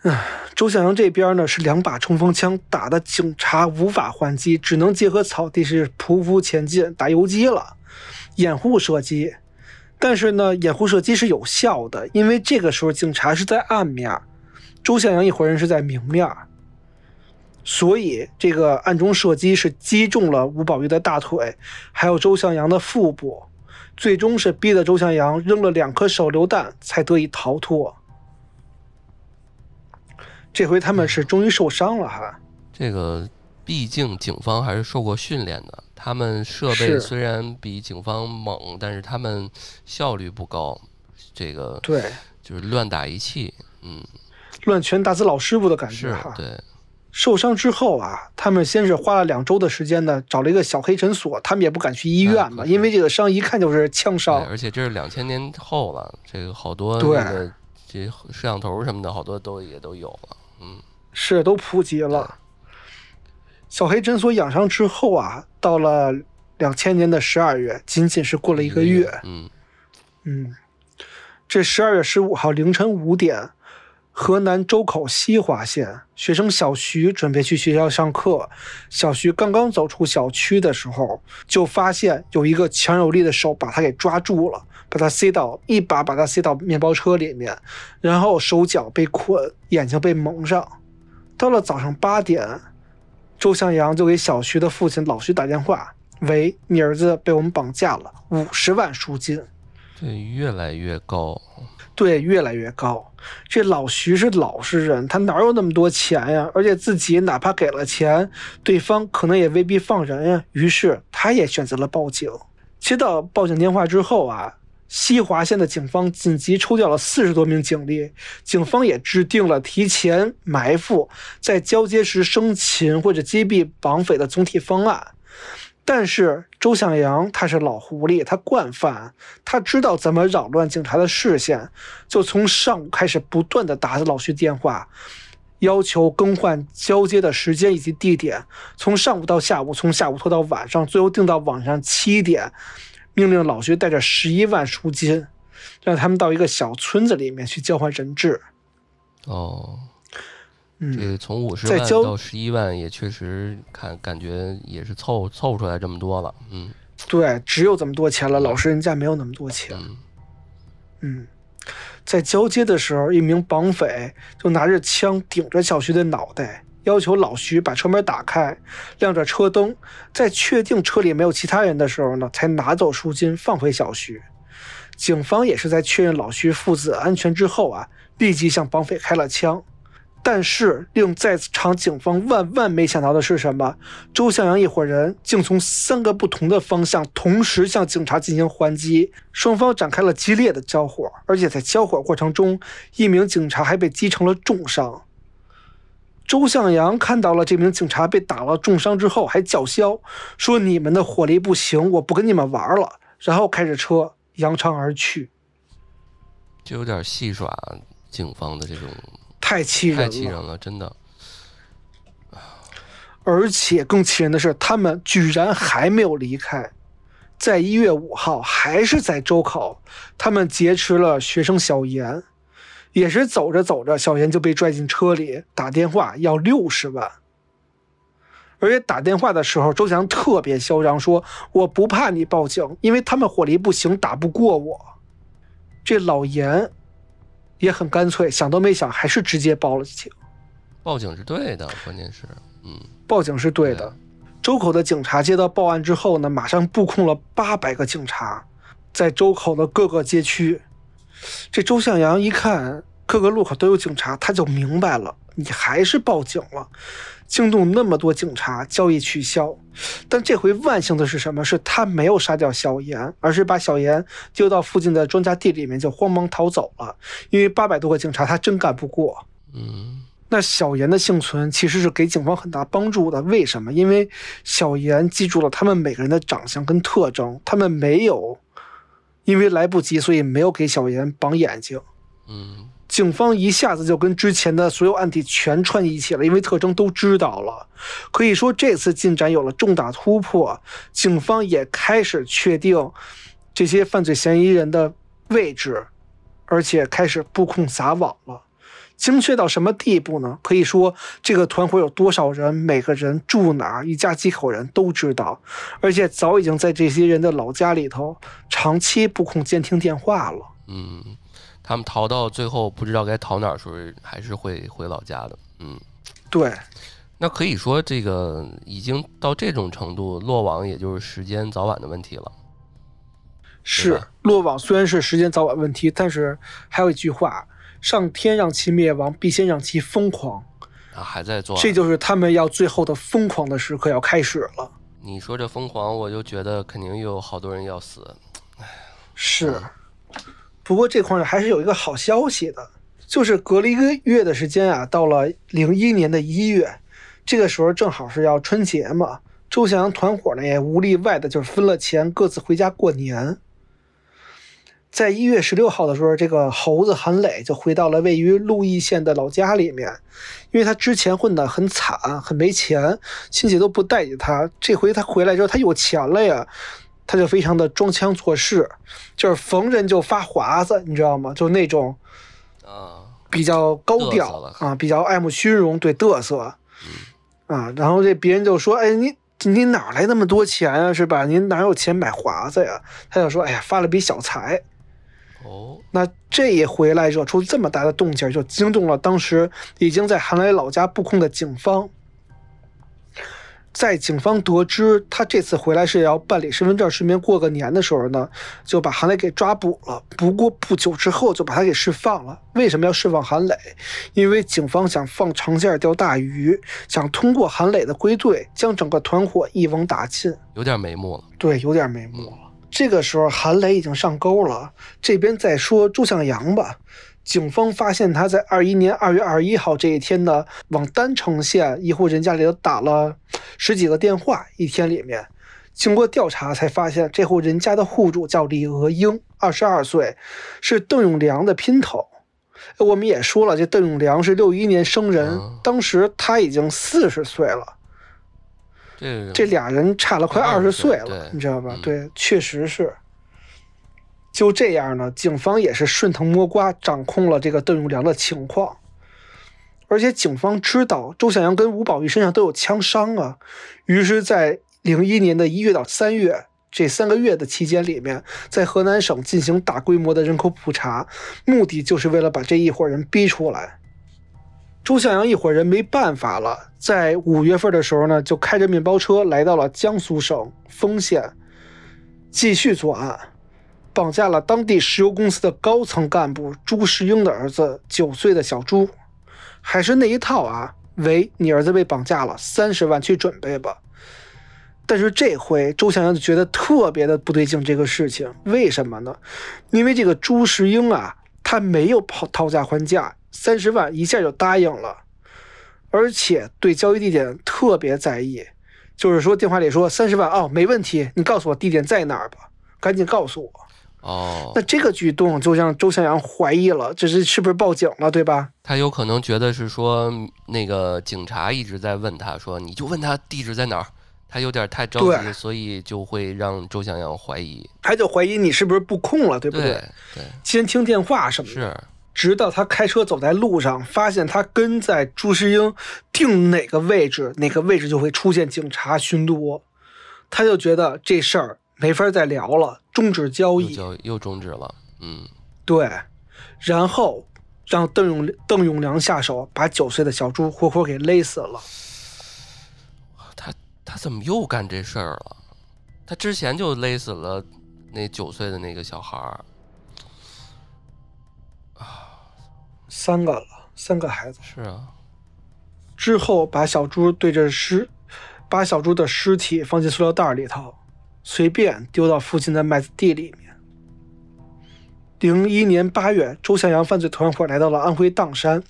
嗯，周向阳这边呢是两把冲锋枪，打的警察无法还击，只能结合草地是匍匐前进，打游击了。掩护射击，但是呢，掩护射击是有效的，因为这个时候警察是在暗面，周向阳一伙人是在明面，所以这个暗中射击是击中了吴宝玉的大腿，还有周向阳的腹部，最终是逼得周向阳扔了两颗手榴弹才得以逃脱。这回他们是终于受伤了哈。这个毕竟警方还是受过训练的。他们设备虽然比警方猛，但是他们效率不高。这个对，就是乱打一气，嗯，乱拳打死老师傅的感觉哈。对，受伤之后啊，他们先是花了两周的时间呢，找了一个小黑诊所，他们也不敢去医院嘛，因为这个伤一看就是枪伤。而且这是两千年后了，这个好多那个这摄像头什么的，好多都也都有了，嗯，是都普及了。小黑诊所养伤之后啊，到了两千年的十二月，仅仅是过了一个月。嗯嗯，这十二月十五号凌晨五点，河南周口西华县学生小徐准备去学校上课。小徐刚刚走出小区的时候，就发现有一个强有力的手把他给抓住了，把他塞到一把把他塞到面包车里面，然后手脚被捆，眼睛被蒙上。到了早上八点。周向阳就给小徐的父亲老徐打电话：“喂，你儿子被我们绑架了，五十万赎金。”这越来越高，对，越来越高。这老徐是老实人，他哪有那么多钱呀？而且自己哪怕给了钱，对方可能也未必放人呀。于是他也选择了报警。接到报警电话之后啊。西华县的警方紧急抽调了四十多名警力，警方也制定了提前埋伏、在交接时生擒或者击毙绑匪的总体方案。但是周向阳他是老狐狸，他惯犯，他知道怎么扰乱警察的视线，就从上午开始不断的打老徐电话，要求更换交接的时间以及地点，从上午到下午，从下午拖到晚上，最后定到晚上七点。命令老徐带着十一万赎金，让他们到一个小村子里面去交换人质。哦，嗯，这从五十万到十一万，也确实看感觉也是凑凑出来这么多了。嗯，对，只有这么多钱了。老实人家没有那么多钱。嗯，在交接的时候，一名绑匪就拿着枪顶着小徐的脑袋，要求老徐把车门打开，亮着车灯，在确定车里没有其他人的时候呢，才拿走赎金放回小徐。警方也是在确认老徐父子安全之后啊，立即向绑匪开了枪。但是令在场警方万万没想到的是什么？周向阳一伙人竟从三个不同的方向同时向警察进行还击，双方展开了激烈的交火，而且在交火过程中，一名警察还被击成了重伤。周向阳看到了这名警察被打了重伤之后，还叫嚣说：“你们的火力不行，我不跟你们玩了。”然后开着车扬长而去，就有点戏耍警方的这种，太气人了，太气人了，真的。而且更气人的是，他们居然还没有离开，在一月五号还是在周口，他们劫持了学生小严，也是走着走着，小严就被拽进车里，打电话要六十万。而且打电话的时候，周翔特别嚣张，说：“我不怕你报警，因为他们火力不行，打不过我。”这老严也很干脆，想都没想，还是直接报了警。报警是对的，关键是，嗯，报警是对的。周口的警察接到报案之后呢，马上布控了八百个警察，在周口的各个街区。这周向阳一看各个路口都有警察，他就明白了，你还是报警了。惊动那么多警察，交易取消。但这回万幸的是什么？是他没有杀掉小严，而是把小严丢到附近的庄稼地里面，就慌忙逃走了。因为八百多个警察，他真干不过。嗯，那小严的幸存其实是给警方很大帮助的。为什么？因为小严记住了他们每个人的长相跟特征，他们没有因为来不及，所以没有给小严绑眼睛。嗯。警方一下子就跟之前的所有案底全串一起了，因为特征都知道了。可以说这次进展有了重大突破，警方也开始确定这些犯罪嫌疑人的位置，而且开始布控撒网了。精确到什么地步呢？可以说这个团伙有多少人，每个人住哪儿，一家几口人都知道，而且早已经在这些人的老家里头长期布控监听电话了。嗯。他们逃到最后不知道该逃哪儿时候，还是会回老家的。嗯，对。那可以说，这个已经到这种程度，落网也就是时间早晚的问题了。是落网虽然是时间早晚问题，但是还有一句话：上天让其灭亡，必先让其疯狂。啊，还在做。这就是他们要最后的疯狂的时刻要开始了。你说这疯狂，我就觉得肯定又有好多人要死。哎，是。不过这块呢，还是有一个好消息的，就是隔了一个月的时间啊，到了零一年的一月，这个时候正好是要春节嘛，周翔团伙呢也无例外的就是分了钱，各自回家过年。在一月十六号的时候，这个猴子韩磊就回到了位于鹿邑县的老家里面，因为他之前混得很惨，很没钱，亲戚都不待见他，这回他回来之后，他有钱了呀。他就非常的装腔作势，就是逢人就发华子，你知道吗？就那种，啊，比较高调啊，比较爱慕虚荣，对嘚瑟，啊，然后这别人就说：“哎，你你哪来那么多钱啊？是吧？您哪有钱买华子呀？”他就说：“哎呀，发了笔小财。”哦，那这一回来惹出这么大的动静，就惊动了当时已经在韩磊老家布控的警方。在警方得知他这次回来是要办理身份证、顺便过个年的时候呢，就把韩磊给抓捕了。不过不久之后就把他给释放了。为什么要释放韩磊？因为警方想放长线钓大鱼，想通过韩磊的归队，将整个团伙一网打尽。有点眉目了。对，有点眉目了。这个时候韩磊已经上钩了。这边再说朱向阳吧。警方发现他在二一年二月二十一号这一天呢，往丹城县一户人家里头打了十几个电话。一天里面，经过调查才发现，这户人家的户主叫李娥英，二十二岁，是邓永良的姘头。我们也说了，这邓永良是六一年生人，当时他已经四十岁了。这这俩人差了快二十岁了，你知道吧？对，确实是。就这样呢，警方也是顺藤摸瓜，掌控了这个邓永良的情况。而且警方知道周向阳跟吴宝玉身上都有枪伤啊，于是，在零一年的一月到三月，这三个月的期间里面，在河南省进行大规模的人口普查，目的就是为了把这一伙人逼出来。周向阳一伙人没办法了，在五月份的时候呢，就开着面包车来到了江苏省丰县，继续作案，绑架了当地石油公司的高层干部朱世英的儿子九岁的小朱，还是那一套啊，喂，你儿子被绑架了，三十万去准备吧。但是这回周向阳就觉得特别的不对劲，这个事情为什么呢？因为这个朱世英啊，他没有讨讨价还价。三十万一下就答应了，而且对交易地点特别在意，就是说电话里说三十万哦，没问题，你告诉我地点在哪儿吧，赶紧告诉我。哦，那这个举动就让周向阳怀疑了，这是是不是报警了，对吧？他有可能觉得是说那个警察一直在问他说，你就问他地址在哪儿，他有点太着急，所以就会让周向阳怀疑，他就怀疑你是不是布控了，对不对？对，监听电话什么的。是。直到他开车走在路上，发现他跟在朱世英定哪个位置，哪个位置就会出现警察巡逻，他就觉得这事儿没法再聊了，终止交易，又终止了。嗯，对，然后让邓永邓永良下手，把九岁的小猪活活给勒死了。他他怎么又干这事儿了？他之前就勒死了那九岁的那个小孩儿。三个了，三个孩子是啊。之后把小猪对着尸，把小猪的尸体放进塑料袋里头，随便丢到附近的麦子地里面。零一年八月，周向阳犯罪团伙来到了安徽砀山，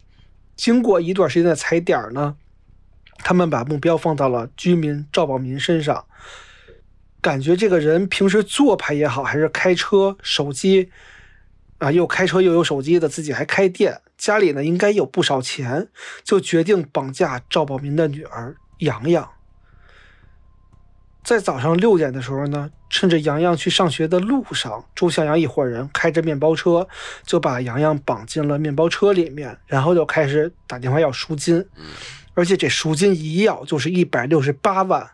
经过一段时间的踩点呢，他们把目标放到了居民赵宝民身上，感觉这个人平时做派也好，还是开车手机。啊，又开车又有手机的，自己还开店，家里呢应该有不少钱，就决定绑架赵宝民的女儿洋洋。在早上六点的时候呢，趁着洋洋去上学的路上，周向阳一伙人开着面包车就把洋洋绑进了面包车里面，然后就开始打电话要赎金，而且这赎金一要就是一百六十八万，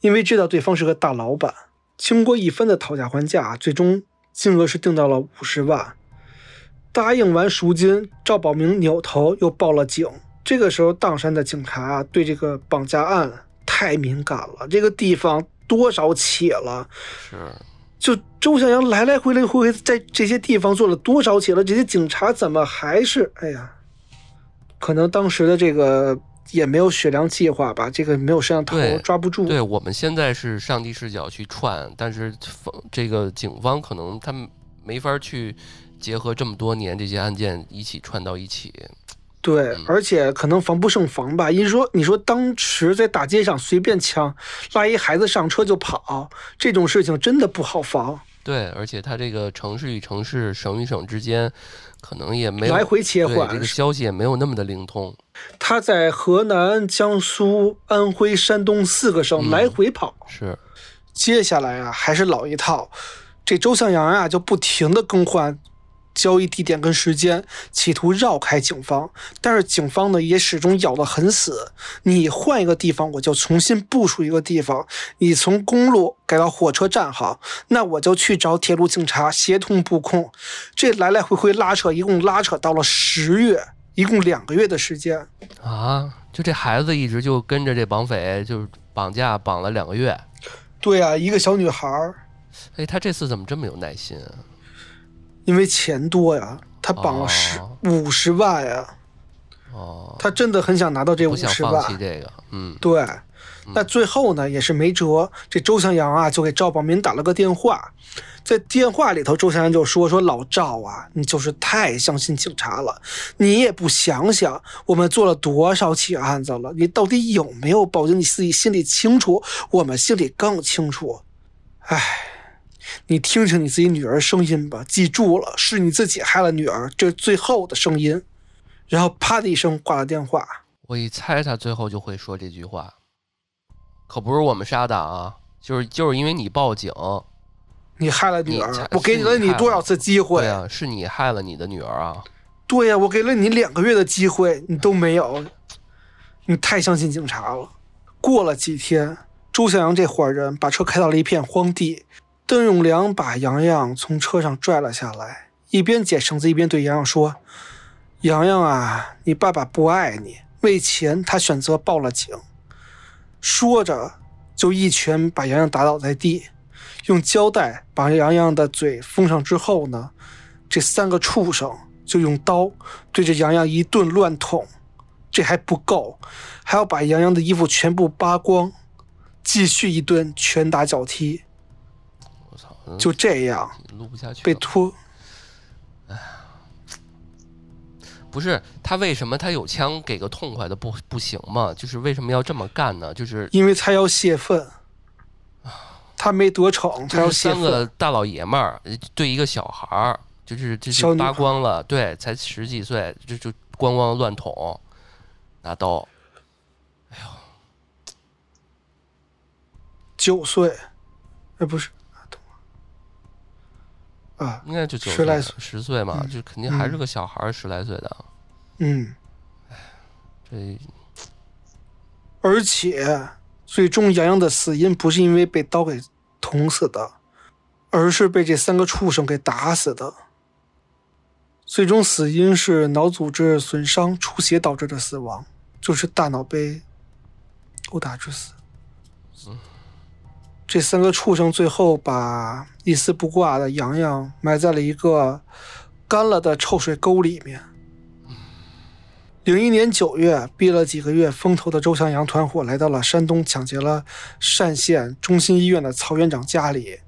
因为知道对方是个大老板。经过一番的讨价还价，最终金额是定到了五十万。答应完赎金，赵宝明扭头又报了警。这个时候，砀山的警察对这个绑架案太敏感了。这个地方多少起了？是，就周向阳来来回来回在这些地方做了多少起了？这些警察怎么还是……哎呀，可能当时的这个也没有血量计划吧？这个没有摄像头抓不住。对我们现在是上帝视角去串，但是这个警方可能他们没法去。结合这么多年这些案件一起串到一起，对，而且可能防不胜防吧。你说，你说当时在大街上随便抢，拉一孩子上车就跑，这种事情真的不好防。对，而且他这个城市与城市、省与省之间，可能也没有来回切换，这个消息也没有那么的灵通。他在河南、江苏、安徽、山东四个省来回跑。是，接下来啊，还是老一套，这周向阳啊，就不停的更换。交易地点跟时间，企图绕开警方，但是警方呢也始终咬得很死。你换一个地方，我就重新部署一个地方；你从公路改到火车站好，那我就去找铁路警察协同布控。这来来回回拉扯，一共拉扯到了十月，一共两个月的时间啊！就这孩子一直就跟着这绑匪，就是绑架绑了两个月。对啊，一个小女孩儿。哎，他这次怎么这么有耐心啊？因为钱多呀，他绑了十五十万呀，哦，他真的很想拿到这五十万。这个，嗯，对。那最后呢，也是没辙，这周向阳啊，就给赵宝民打了个电话，在电话里头，周向阳就说：“说老赵啊，你就是太相信警察了，你也不想想我们做了多少起案子了，你到底有没有报警？你自己心里清楚，我们心里更清楚。”唉。你听听你自己女儿声音吧，记住了，是你自己害了女儿，这是最后的声音。然后啪的一声挂了电话。我一猜他最后就会说这句话，可不是我们杀的啊，就是就是因为你报警，你害了女儿，我给了你多少次机会？对啊，是你害了你的女儿啊。对呀，我给了你两个月的机会，你都没有，你太相信警察了。过了几天，周向阳这伙人把车开到了一片荒地。邓永良把洋洋从车上拽了下来，一边解绳子一边对洋洋说：“洋洋啊，你爸爸不爱你，为钱他选择报了警。”说着，就一拳把洋洋打倒在地，用胶带把洋洋的嘴封上之后呢，这三个畜生就用刀对着洋洋一顿乱捅。这还不够，还要把洋洋的衣服全部扒光，继续一顿拳打脚踢。就这样录不下去了。被拖。不是他为什么他有枪给个痛快的不不行吗？就是为什么要这么干呢？就是因为他要泄愤，他没得逞，他要就是泄三个。大老爷们儿呃对一个小孩儿，就是就是扒光了，对，才十几岁，就就咣咣乱捅，拿刀，哎呦九岁，哎，不是，啊，应该就九十来岁十岁嘛，嗯就肯定还是个小孩儿，十来岁的，嗯，这而且最终洋洋的死因不是因为被刀给捅死的，而是被这三个畜生给打死的。最终死因是脑组织损伤出血导致的死亡，就是大脑被殴打致死。这三个畜生最后把一丝不挂的洋洋埋在了一个干了的臭水沟里面。零一年九月，憋了几个月风头的周向阳团伙来到了山东，抢劫了单县中心医院的曹院长家里，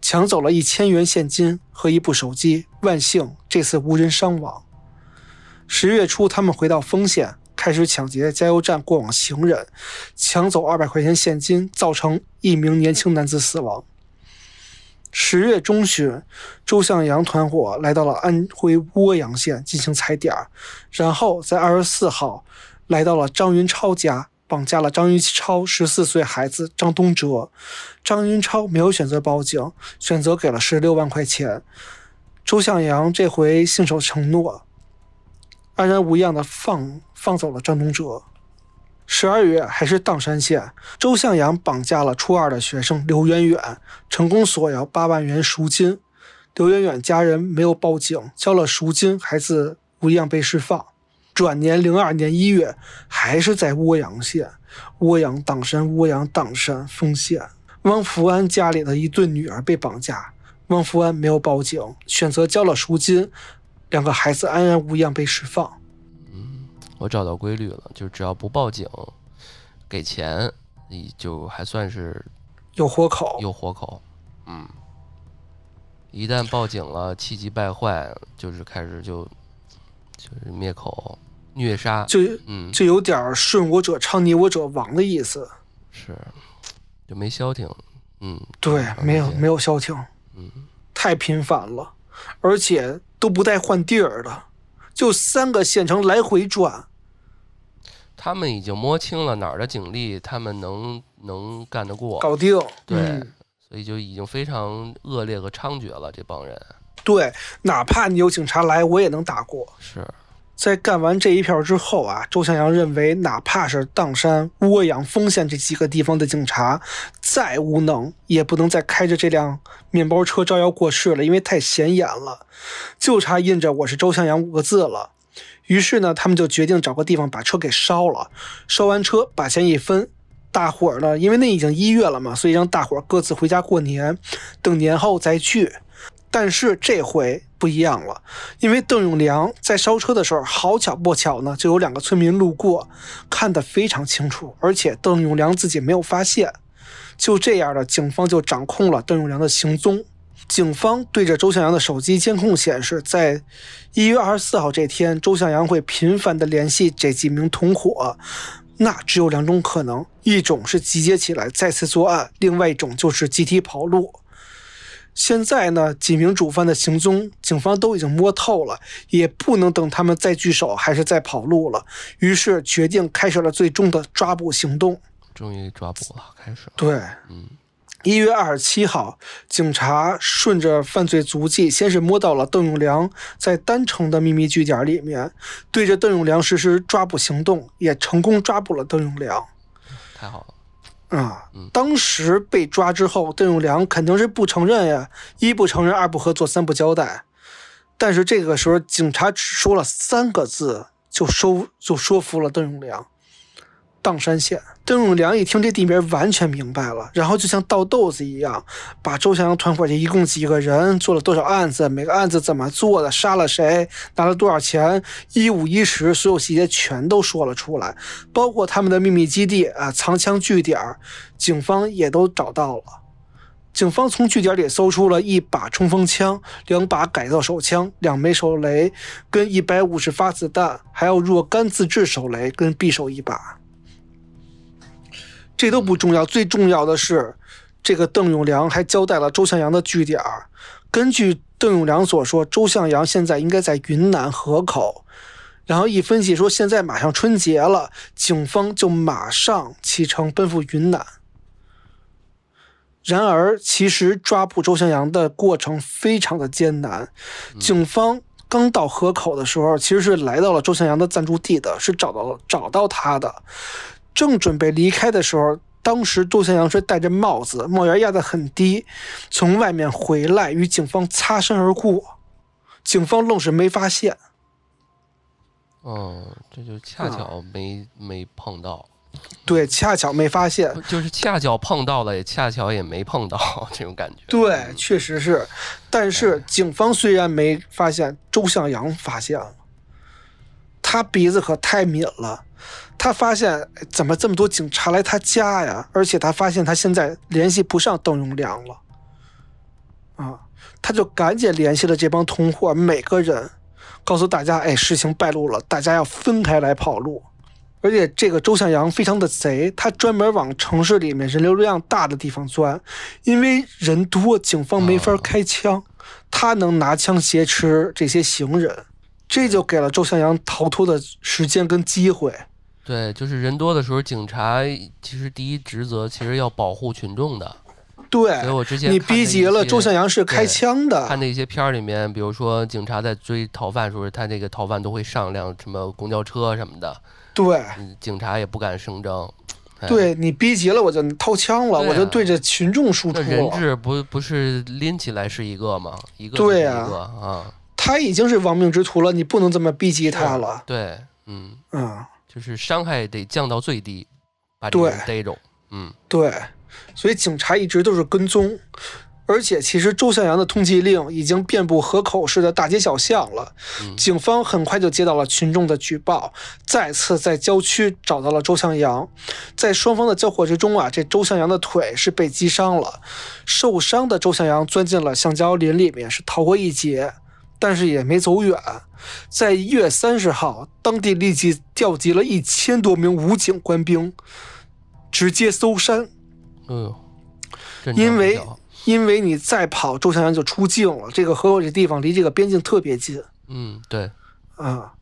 抢走了一千元现金和一部手机。万幸这次无人伤亡。十月初，他们回到丰县，开始抢劫加油站过往行人，抢走二百块钱现金，造成一名年轻男子死亡。十月中旬，周向阳团伙来到了安徽涡阳县进行踩点，然后在二十四号来到了张云超家，绑架了张云超十四岁孩子张东哲。张云超没有选择报警，选择给了十六万块钱。周向阳这回信守承诺，安然无恙的放放走了张东哲。十二月，还是砀山县，周向阳绑架了初二的学生刘远远，成功索要八万元赎金。刘远远家人没有报警，交了赎金，孩子无恙被释放。转年零二年一月，还是在涡阳县，涡阳砀山，涡阳砀山丰县，汪福安家里的一对女儿被绑架，汪福安没有报警，选择交了赎金，两个孩子安然无恙被释放。我找到规律了，就只要不报警，给钱，你就还算是有活口，有活口。嗯，一旦报警了，气急败坏，就是开始就就是灭口、虐杀。就嗯，就有点顺我者昌，逆我者亡的意思。是就没消停。嗯，对，没有没有消停，嗯，太频繁了，而且都不带换地儿的，就三个县城来回转。他们已经摸清了哪儿的警力，他们能能干得过，搞定。对嗯所以就已经非常恶劣和猖獗了。这帮人对，哪怕你有警察来，我也能打过。是在干完这一票之后啊，周向阳认为，哪怕是砀山、涡阳、丰县这几个地方的警察再无能，也不能再开着这辆面包车招摇过市了，因为太显眼了，就差印着“我是周向阳”五个字了。于是呢，他们就决定找个地方把车给烧了，烧完车把钱一分。大伙儿呢，因为那已经一月了嘛，所以让大伙儿各自回家过年，等年后再聚。但是这回不一样了，因为邓永良在烧车的时候，好巧不巧呢，就有两个村民路过，看得非常清楚，而且邓永良自己没有发现。就这样的，警方就掌控了邓永良的行踪。警方对着周向阳的手机监控显示，在一月二十四号这天，周向阳会频繁地联系这几名同伙。那只有两种可能，一种是集结起来再次作案，另外一种就是集体跑路。现在呢，几名主犯的行踪，警方都已经摸透了，也不能等他们再聚首，还是再跑路了。于是决定开始了最终的抓捕行动。终于抓捕了，开始了。对，嗯，一月二十七号，警察顺着犯罪足迹，先是摸到了邓永良在丹城的秘密据点里面，对着邓永良实施抓捕行动，也成功抓捕了邓永良。太好了。啊，当时被抓之后，邓永良肯定是不承认呀，一不承认，二不合作，三不交代。但是这个时候，警察只说了三个字，就收就说服了邓永良。砀山县，邓永良一听这地名完全明白了，然后就像倒豆子一样，把周向阳团伙这一共几个人，做了多少案子，每个案子怎么做的，杀了谁，拿了多少钱，一五一十，所有细节全都说了出来，包括他们的秘密基地啊、藏枪据点，警方也都找到了。警方从据点里搜出了一把冲锋枪、两把改造手枪、两枚手雷跟一百五十发子弹，还有若干自制手雷跟匕首一把。这都不重要，最重要的是，这个邓永良还交代了周向阳的据点。根据邓永良所说，周向阳现在应该在云南河口。然后一分析说，现在马上春节了，警方就马上启程奔赴云南。然而，其实抓捕周向阳的过程非常的艰难。警方刚到河口的时候，其实是来到了周向阳的暂住地的，是找到了找到他的。正准备离开的时候，当时周向阳是戴着帽子，帽檐压得很低，从外面回来与警方擦身而过，警方愣是没发现。哦，这就恰巧没、没碰到，对，恰巧没发现。就是恰巧碰到了，也恰巧也没碰到 这种感觉。对，确实是。但是警方虽然没发现，周向阳发现了，他鼻子可太敏了。他发现哎怎么这么多警察来他家呀？而且他发现他现在联系不上邓永良了，啊，他就赶紧联系了这帮同伙，每个人告诉大家，哎，事情败露了，大家要分开来跑路。而且这个周向阳非常的贼，他专门往城市里面人流量大的地方钻，因为人多，警方没法开枪，他能拿枪挟持这些行人，这就给了周向阳逃脱的时间跟机会。对，就是人多的时候，警察其实第一职责其实要保护群众的。对所以我之前你逼急了，周向阳是开枪的，看那些片儿里面，比如说警察在追逃犯的时候，他那个逃犯都会上辆什么公交车什么的，对嗯，警察也不敢声张。哎，对，你逼急了，我就掏枪了，啊我就对着群众输出那人。质不不是拎起来是一个吗？一个就是一个啊，他已经是亡命之徒了，你不能这么逼急他了。对，嗯，嗯，就是伤害得降到最低，把这个人逮着。嗯，对，所以警察一直都是跟踪，而且其实周向阳的通缉令已经遍布河口市的大街小巷了。嗯警方很快就接到了群众的举报，再次在郊区找到了周向阳。在双方的交火之中啊，这周向阳的腿是被击伤了，受伤的周向阳钻进了橡胶林里面，是逃过一劫。但是也没走远，在一月三十号，当地立即调集了一千多名武警官兵，直接搜山。哎呦，因为因为你再跑，周向阳就出境了。这个河口这地方离这个边境特别近嗯，对，啊。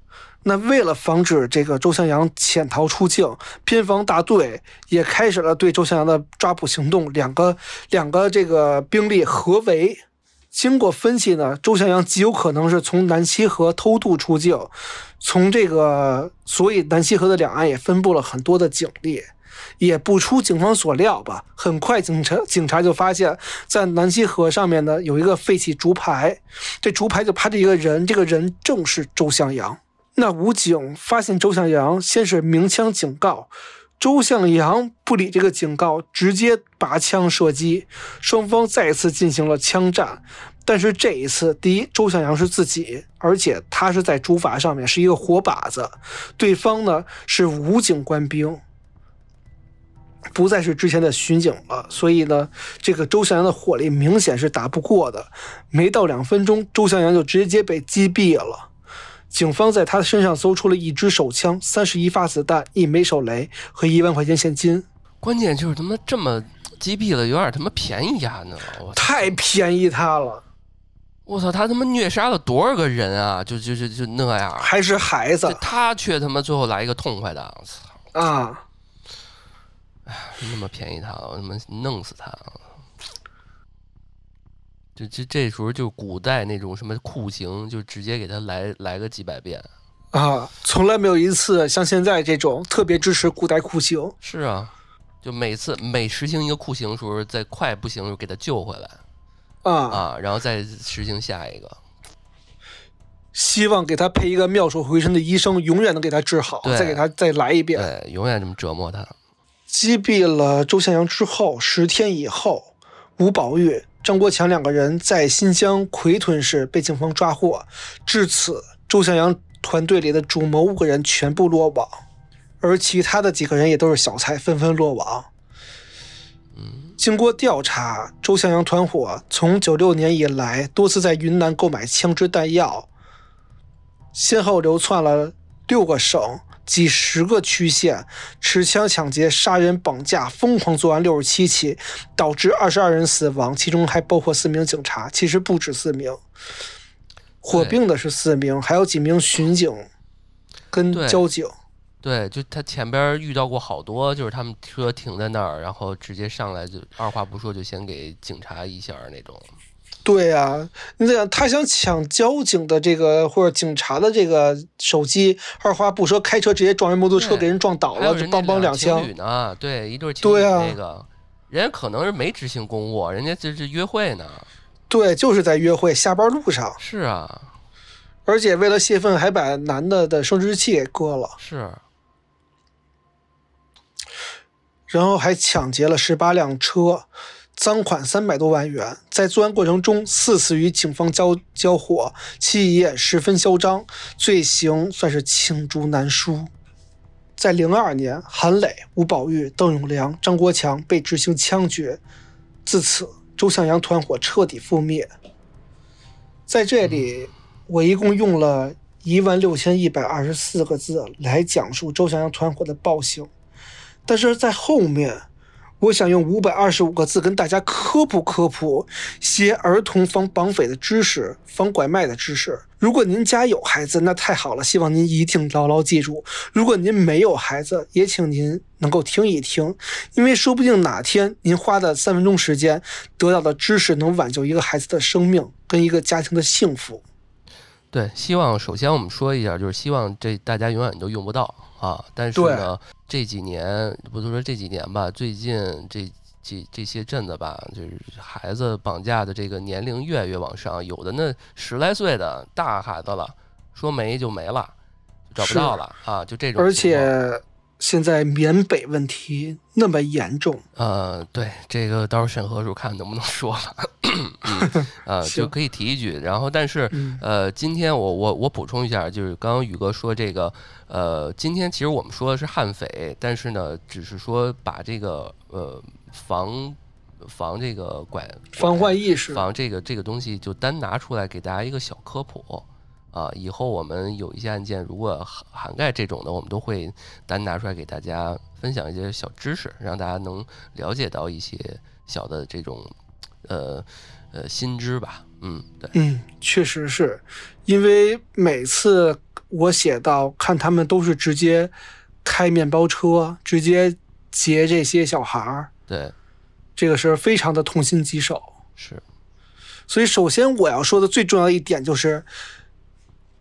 那为了防止这个周向阳潜逃出境，边防大队也开始了对周向阳的抓捕行动。两个两个这个兵力合围。经过分析呢，周向阳极有可能是从南溪河偷渡出境，从这个，所以南溪河的两岸也分布了很多的警力。也不出警方所料吧，很快警察警察就发现，在南溪河上面呢有一个废弃竹排，这竹排就趴着一个人，这个人正是周向阳。那武警发现周向阳，先是鸣枪警告，周向阳不理这个警告，直接拔枪射击，双方再次进行了枪战。但是这一次，第一，周向阳是自己，而且他是在竹筏上面是一个活靶子，对方呢是武警官兵。不再是之前的巡警了，所以呢，这个周向阳的火力明显是打不过的。没到两分钟，周向阳就直接被击毙了。警方在他身上搜出了一支手枪、三十一发子弹、一枚手雷和一万块钱现金，关键就是他妈这么击毙了，有点他妈便宜呀呢！我太便宜他了，我操，他他妈虐杀了多少个人啊？就就就就那样，还是孩子他却他妈最后来一个痛快的，我操！啊！哎那么便宜他了，我他妈弄死他！就这这时候就古代那种什么酷刑，就直接给他来来个几百遍。啊，从来没有一次像现在这种特别支持古代酷刑。是啊，就每次每实行一个酷刑的时候，再快不行就给他救回来啊，啊，然后再实行下一个。希望给他配一个妙手回春的医生，永远能给他治好，再给他再来一遍。对，永远这么折磨他。击毙了周向阳之后，十天以后，吴宝玉、张国强两个人在新疆奎屯市被警方抓获。至此，周向阳团队里的主谋五个人全部落网，而其他的几个人也都是小菜，纷纷落网。经过调查，周向阳团伙从九六年以来多次在云南购买枪支弹药，先后流窜了六个省、几十个区县，持枪抢劫、杀人、绑架，疯狂作案六十七起，导致二十二人死亡，其中还包括四名警察，其实不止四名。火并的是四名，还有几名巡警跟交警。对，就他前边遇到过好多，就是他们车停在那儿，然后直接上来就二话不说就先给警察一下那种。对啊，你想他想抢交警的这个或者警察的这个手机，二话不说开车直接撞人摩托车，给人撞倒了，梆梆两情枪。侣呢，对，一对情侣那个，人家可能是没执行公务，人家这是约会呢。对，就是在约会下班路上，是啊，而且为了泄愤，还把男的的生殖器给割了，是，然后还抢劫了十八辆车，赃款三百多万元。在作案过程中，四次与警方交交火，气焰十分嚣张，罪行算是罄竹难书。在零二年，韩磊、吴宝玉、邓永良、张国强被执行枪决，自此周向阳团伙彻底覆灭。在这里，我一共用了一万六千一百二十四个字来讲述周向阳团伙的暴行，但是在后面，我想用五百二十五个字跟大家科普科普些儿童防绑匪的知识、防拐卖的知识。如果您家有孩子，那太好了，希望您一定牢牢记住。如果您没有孩子，也请您能够听一听，因为说不定哪天您花的三分钟时间得到的知识，能挽救一个孩子的生命跟一个家庭的幸福。对，希望首先我们说一下，就是希望这大家永远都用不到啊。但是呢，这几年不都说这几年吧，最近这这这些阵子吧，就是孩子绑架的这个年龄越来越往上，有的那十来岁的大孩子了，说没就没了，就找不到了啊，就这种情况。而且现在缅北问题那么严重，呃，对，这个到时候审核时候看能不能说了。嗯，呃，就可以提一句。然后，但是嗯呃，今天我我我补充一下，就是刚刚宇哥说这个，呃，今天其实我们说的是悍匪，但是呢，只是说把这个呃防防这个拐防患意识。防这个这个东西就单拿出来给大家一个小科普啊。以后我们有一些案件，如果涵涵盖这种的，我们都会单拿出来给大家分享一些小知识，让大家能了解到一些小的这种呃呃新知吧。嗯，对，嗯，确实是，因为每次我写到看他们都是直接开面包车，直接劫这些小孩儿，对，这个是非常的痛心疾首。是，所以，首先我要说的最重要的一点就是，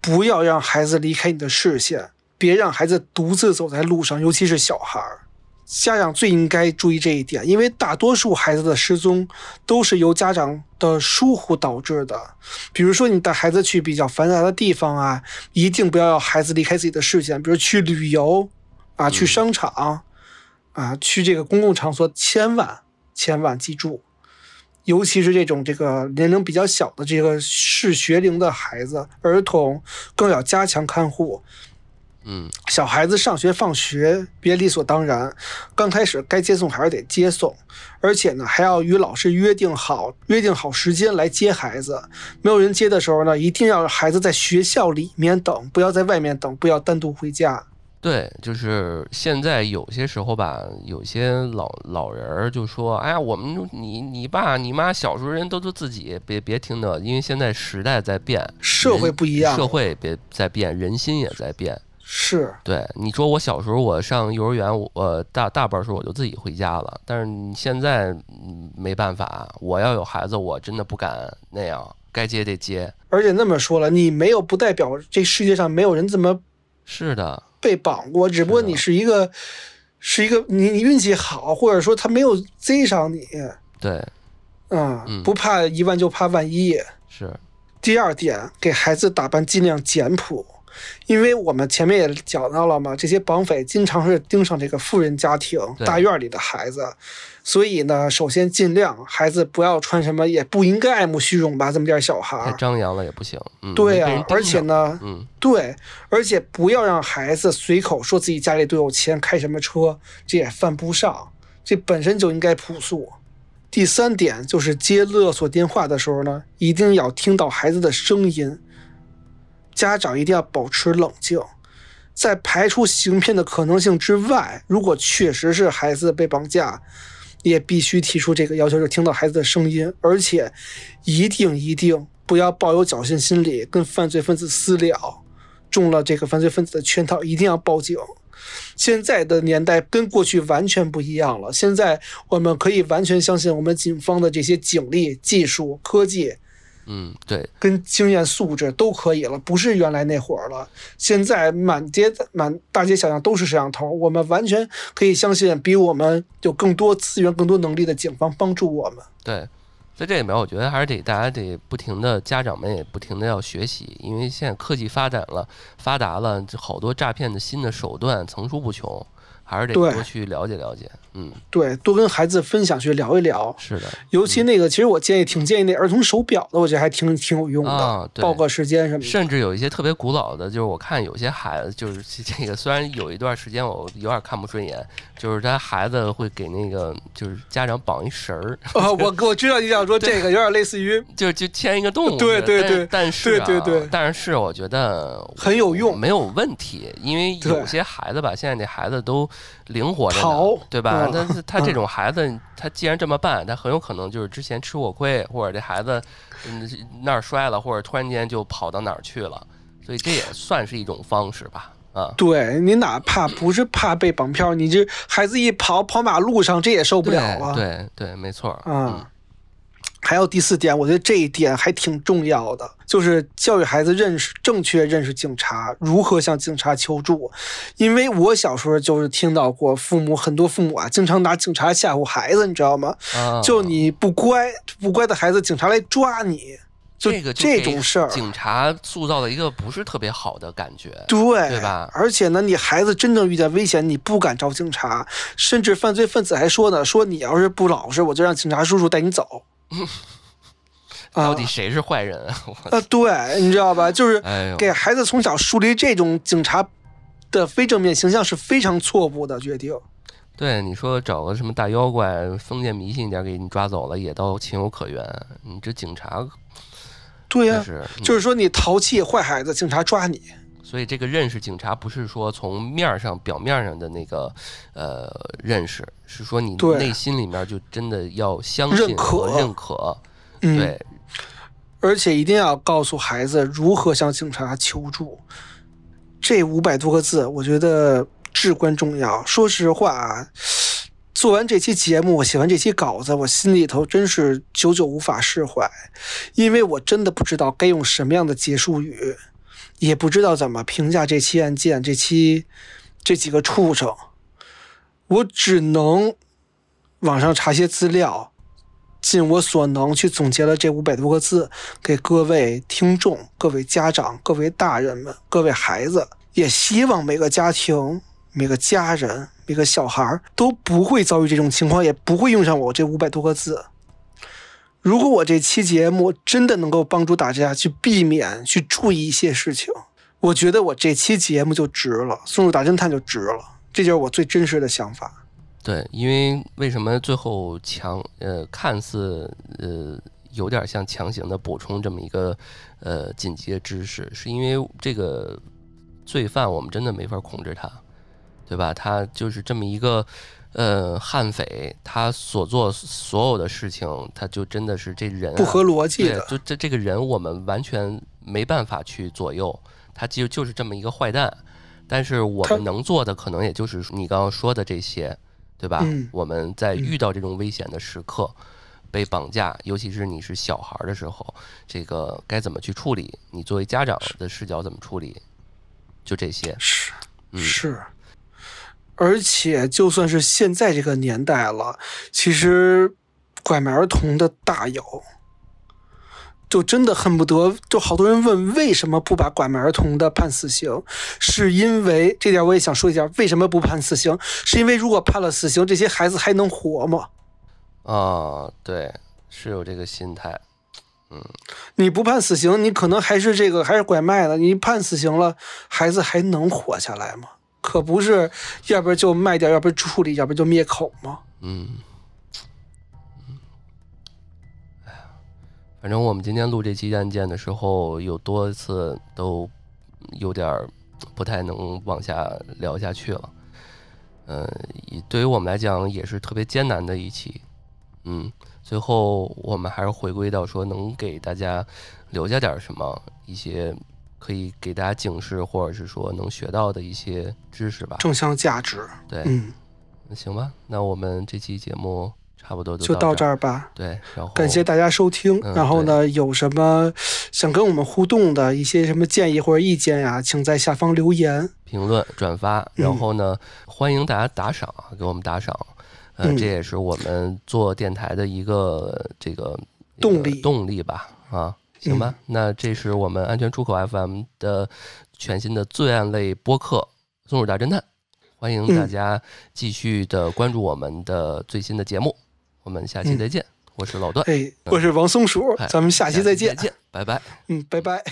不要让孩子离开你的视线，别让孩子独自走在路上，尤其是小孩儿。家长最应该注意这一点，因为大多数孩子的失踪都是由家长的疏忽导致的。比如说，你带孩子去比较繁杂的地方啊，一定不要让孩子离开自己的视线，比如去旅游啊，去商场啊，去这个公共场所，千万千万记住，尤其是这种这个年龄比较小的这个是学龄的孩子、儿童，更要加强看护。嗯，小孩子上学放学别理所当然，刚开始该接送还是得接送，而且呢还要与老师约定好约定好时间来接孩子。没有人接的时候呢，一定要让孩子在学校里面等，不要在外面等，不要单独回家。对，就是现在有些时候吧，有些老老人儿就说：“哎呀，我们你你爸你妈小时候人都都自己，别别听的，因为现在时代在变，社会不一样，社会别在变，人心也在变。是对，你说我小时候我上幼儿园，我呃大大半时候我就自己回家了，但是你现在嗯没办法，我要有孩子，我真的不敢那样，该接得接。而且那么说了，你没有不代表这世界上没有人这么是的，被绑过，只不过你是一个是一个你你运气好，或者说他没有贼上你，对，嗯，嗯。不怕一万就怕万一。是，第二点，给孩子打扮尽量简朴，因为我们前面也讲到了嘛，这些绑匪经常是盯上这个富人家庭大院里的孩子，所以呢，首先尽量孩子不要穿什么，也不应该爱慕虚荣吧，这么点小孩儿。太张扬了也不行。嗯，对呀、没被人盯而且，呢，嗯，对，而且不要让孩子随口说自己家里多有钱，开什么车，这也犯不上，这本身就应该朴素。第三点就是接勒索电话的时候呢，一定要听到孩子的声音，家长一定要保持冷静，在排除行骗的可能性之外，如果确实是孩子被绑架，也必须提出这个要求，就听到孩子的声音，而且一定一定不要抱有侥幸心理，跟犯罪分子私了，中了这个犯罪分子的圈套，一定要报警。现在的年代跟过去完全不一样了，现在我们可以完全相信我们警方的这些警力、技术、科技嗯，对，跟经验素质都可以了，不是原来那会儿了。现在满街满大街小巷都是摄像头，我们完全可以相信比我们有更多资源、更多能力的警方帮助我们。对，在这里面，我觉得还是得大家得不停的，家长们也不停的要学习，因为现在科技发展了、发达了，好多诈骗的新的手段层出不穷，还是得多去了解了解。嗯，对，多跟孩子分享去聊一聊，是的，尤其那个，其实我建议挺建议那儿童手表的，我觉得还挺挺有用的，啊对报个时间什么的。甚至有一些特别古老的，就是我看有些孩子，就是 这个虽然有一段时间我有点看不顺眼，就是他孩子会给那个就是家长绑一绳儿，啊，我我知道你想说这个，有点类似于就就牵一个动物，对对但对但是啊对对对。但是我觉得很有用没有问题，因为有些孩子吧，现在这孩子都灵活着呢，对吧嗯？但是他这种孩子，他既然这么办，他很有可能就是之前吃过亏，或者这孩子嗯那儿摔了，或者突然间就跑到哪儿去了，所以这也算是一种方式吧，啊。对你哪怕不是怕被绑票，你这孩子一跑跑马路上，这也受不了啊。对对对，没错。啊。还有第四点，我觉得这一点还挺重要的，就是教育孩子认识正确认识警察，如何向警察求助。因为我小时候就是听到过父母很多父母啊，经常拿警察吓唬孩子，你知道吗？啊，就你不乖不乖的孩子，警察来抓你，就这个这种事儿。警察塑造了一个不是特别好的感觉。对，对吧而且呢，你孩子真正遇见危险，你不敢找警察，甚至犯罪分子还说呢，说你要是不老实，我就让警察叔叔带你走。啊到底谁是坏人啊？我啊，对，你知道吧？就是给孩子从小树立这种警察的非正面形象是非常错误的决定。对你说找个什么大妖怪，封建迷信一点给你抓走了，也倒情有可原。你这警察对呀、就是说你淘气坏孩子，警察抓你。所以这个认识警察不是说从面儿上表面上的那个呃认识，是说你内心里面就真的要相信认可和认可。嗯，对，而且一定要告诉孩子如何向警察求助。这五百多个字，我觉得至关重要。说实话啊，做完这期节目，我写完这期稿子，我心里头真是久久无法释怀，因为我真的不知道该用什么样的结束语，也不知道怎么评价这期案件，这期这几个畜生，我只能网上查些资料。尽我所能去总结了这五百多个字，给各位听众、各位家长、各位大人们、各位孩子，也希望每个家庭、每个家人、每个小孩都不会遭遇这种情况，也不会用上我这五百多个字。如果我这期节目真的能够帮助大家去避免、去注意一些事情，我觉得我这期节目就值了，《松鼠大侦探》就值了。这就是我最真实的想法。对，因为为什么最后强呃看似呃有点像强行的补充这么一个呃紧急的知识，是因为这个罪犯我们真的没法控制他，对吧？他就是这么一个呃悍匪，他所做所有的事情，他就真的是这人、啊、不合逻辑对的，，就这这个人我们完全没办法去左右，他就就是这么一个坏蛋。但是我们能做的可能也就是你刚刚说的这些，对吧？嗯我们在遇到这种危险的时刻，被绑架，尤其是你是小孩儿的时候，这个该怎么去处理？你作为家长的视角怎么处理？就这些，是嗯，是，而且就算是现在这个年代了，其实拐卖儿童的大有。就真的恨不得，就好多人问为什么不把拐卖儿童的判死刑，是因为这点我也想说一下，为什么不判死刑？是因为如果判了死刑，这些孩子还能活吗？啊，对，是有这个心态。嗯，你不判死刑，你可能还是这个还是拐卖的。你判死刑了，孩子还能活下来吗？可不是，要不然就卖掉，要不然处理，要不然就灭口吗？嗯。哎呀反正我们今天录这期案件的时候，有多次都有点不太能往下聊下去了。嗯，对于我们来讲也是特别艰难的一期。嗯，最后我们还是回归到说，能给大家留下点什么，一些可以给大家警示，或者是说能学到的一些知识吧。正向价值。对，嗯，那行吧，那我们这期节目。差不多就到这儿吧。对，然后感谢大家收听。然后呢，有什么想跟我们互动的一些什么建议或者意见呀，请在下方留言、评论、转发。然后呢，欢迎大家打赏，给我们打赏。呃，这也是我们做电台的一个这个动力动力吧。啊，行吧。那这是我们安全出口 FM 的全新的罪案类播客《松鼠大侦探》，欢迎大家继续的关注我们的最新的节目。我们下期再见，我是老段，哎，我是王松鼠，咱们下期再见，再见，拜拜，嗯，拜拜。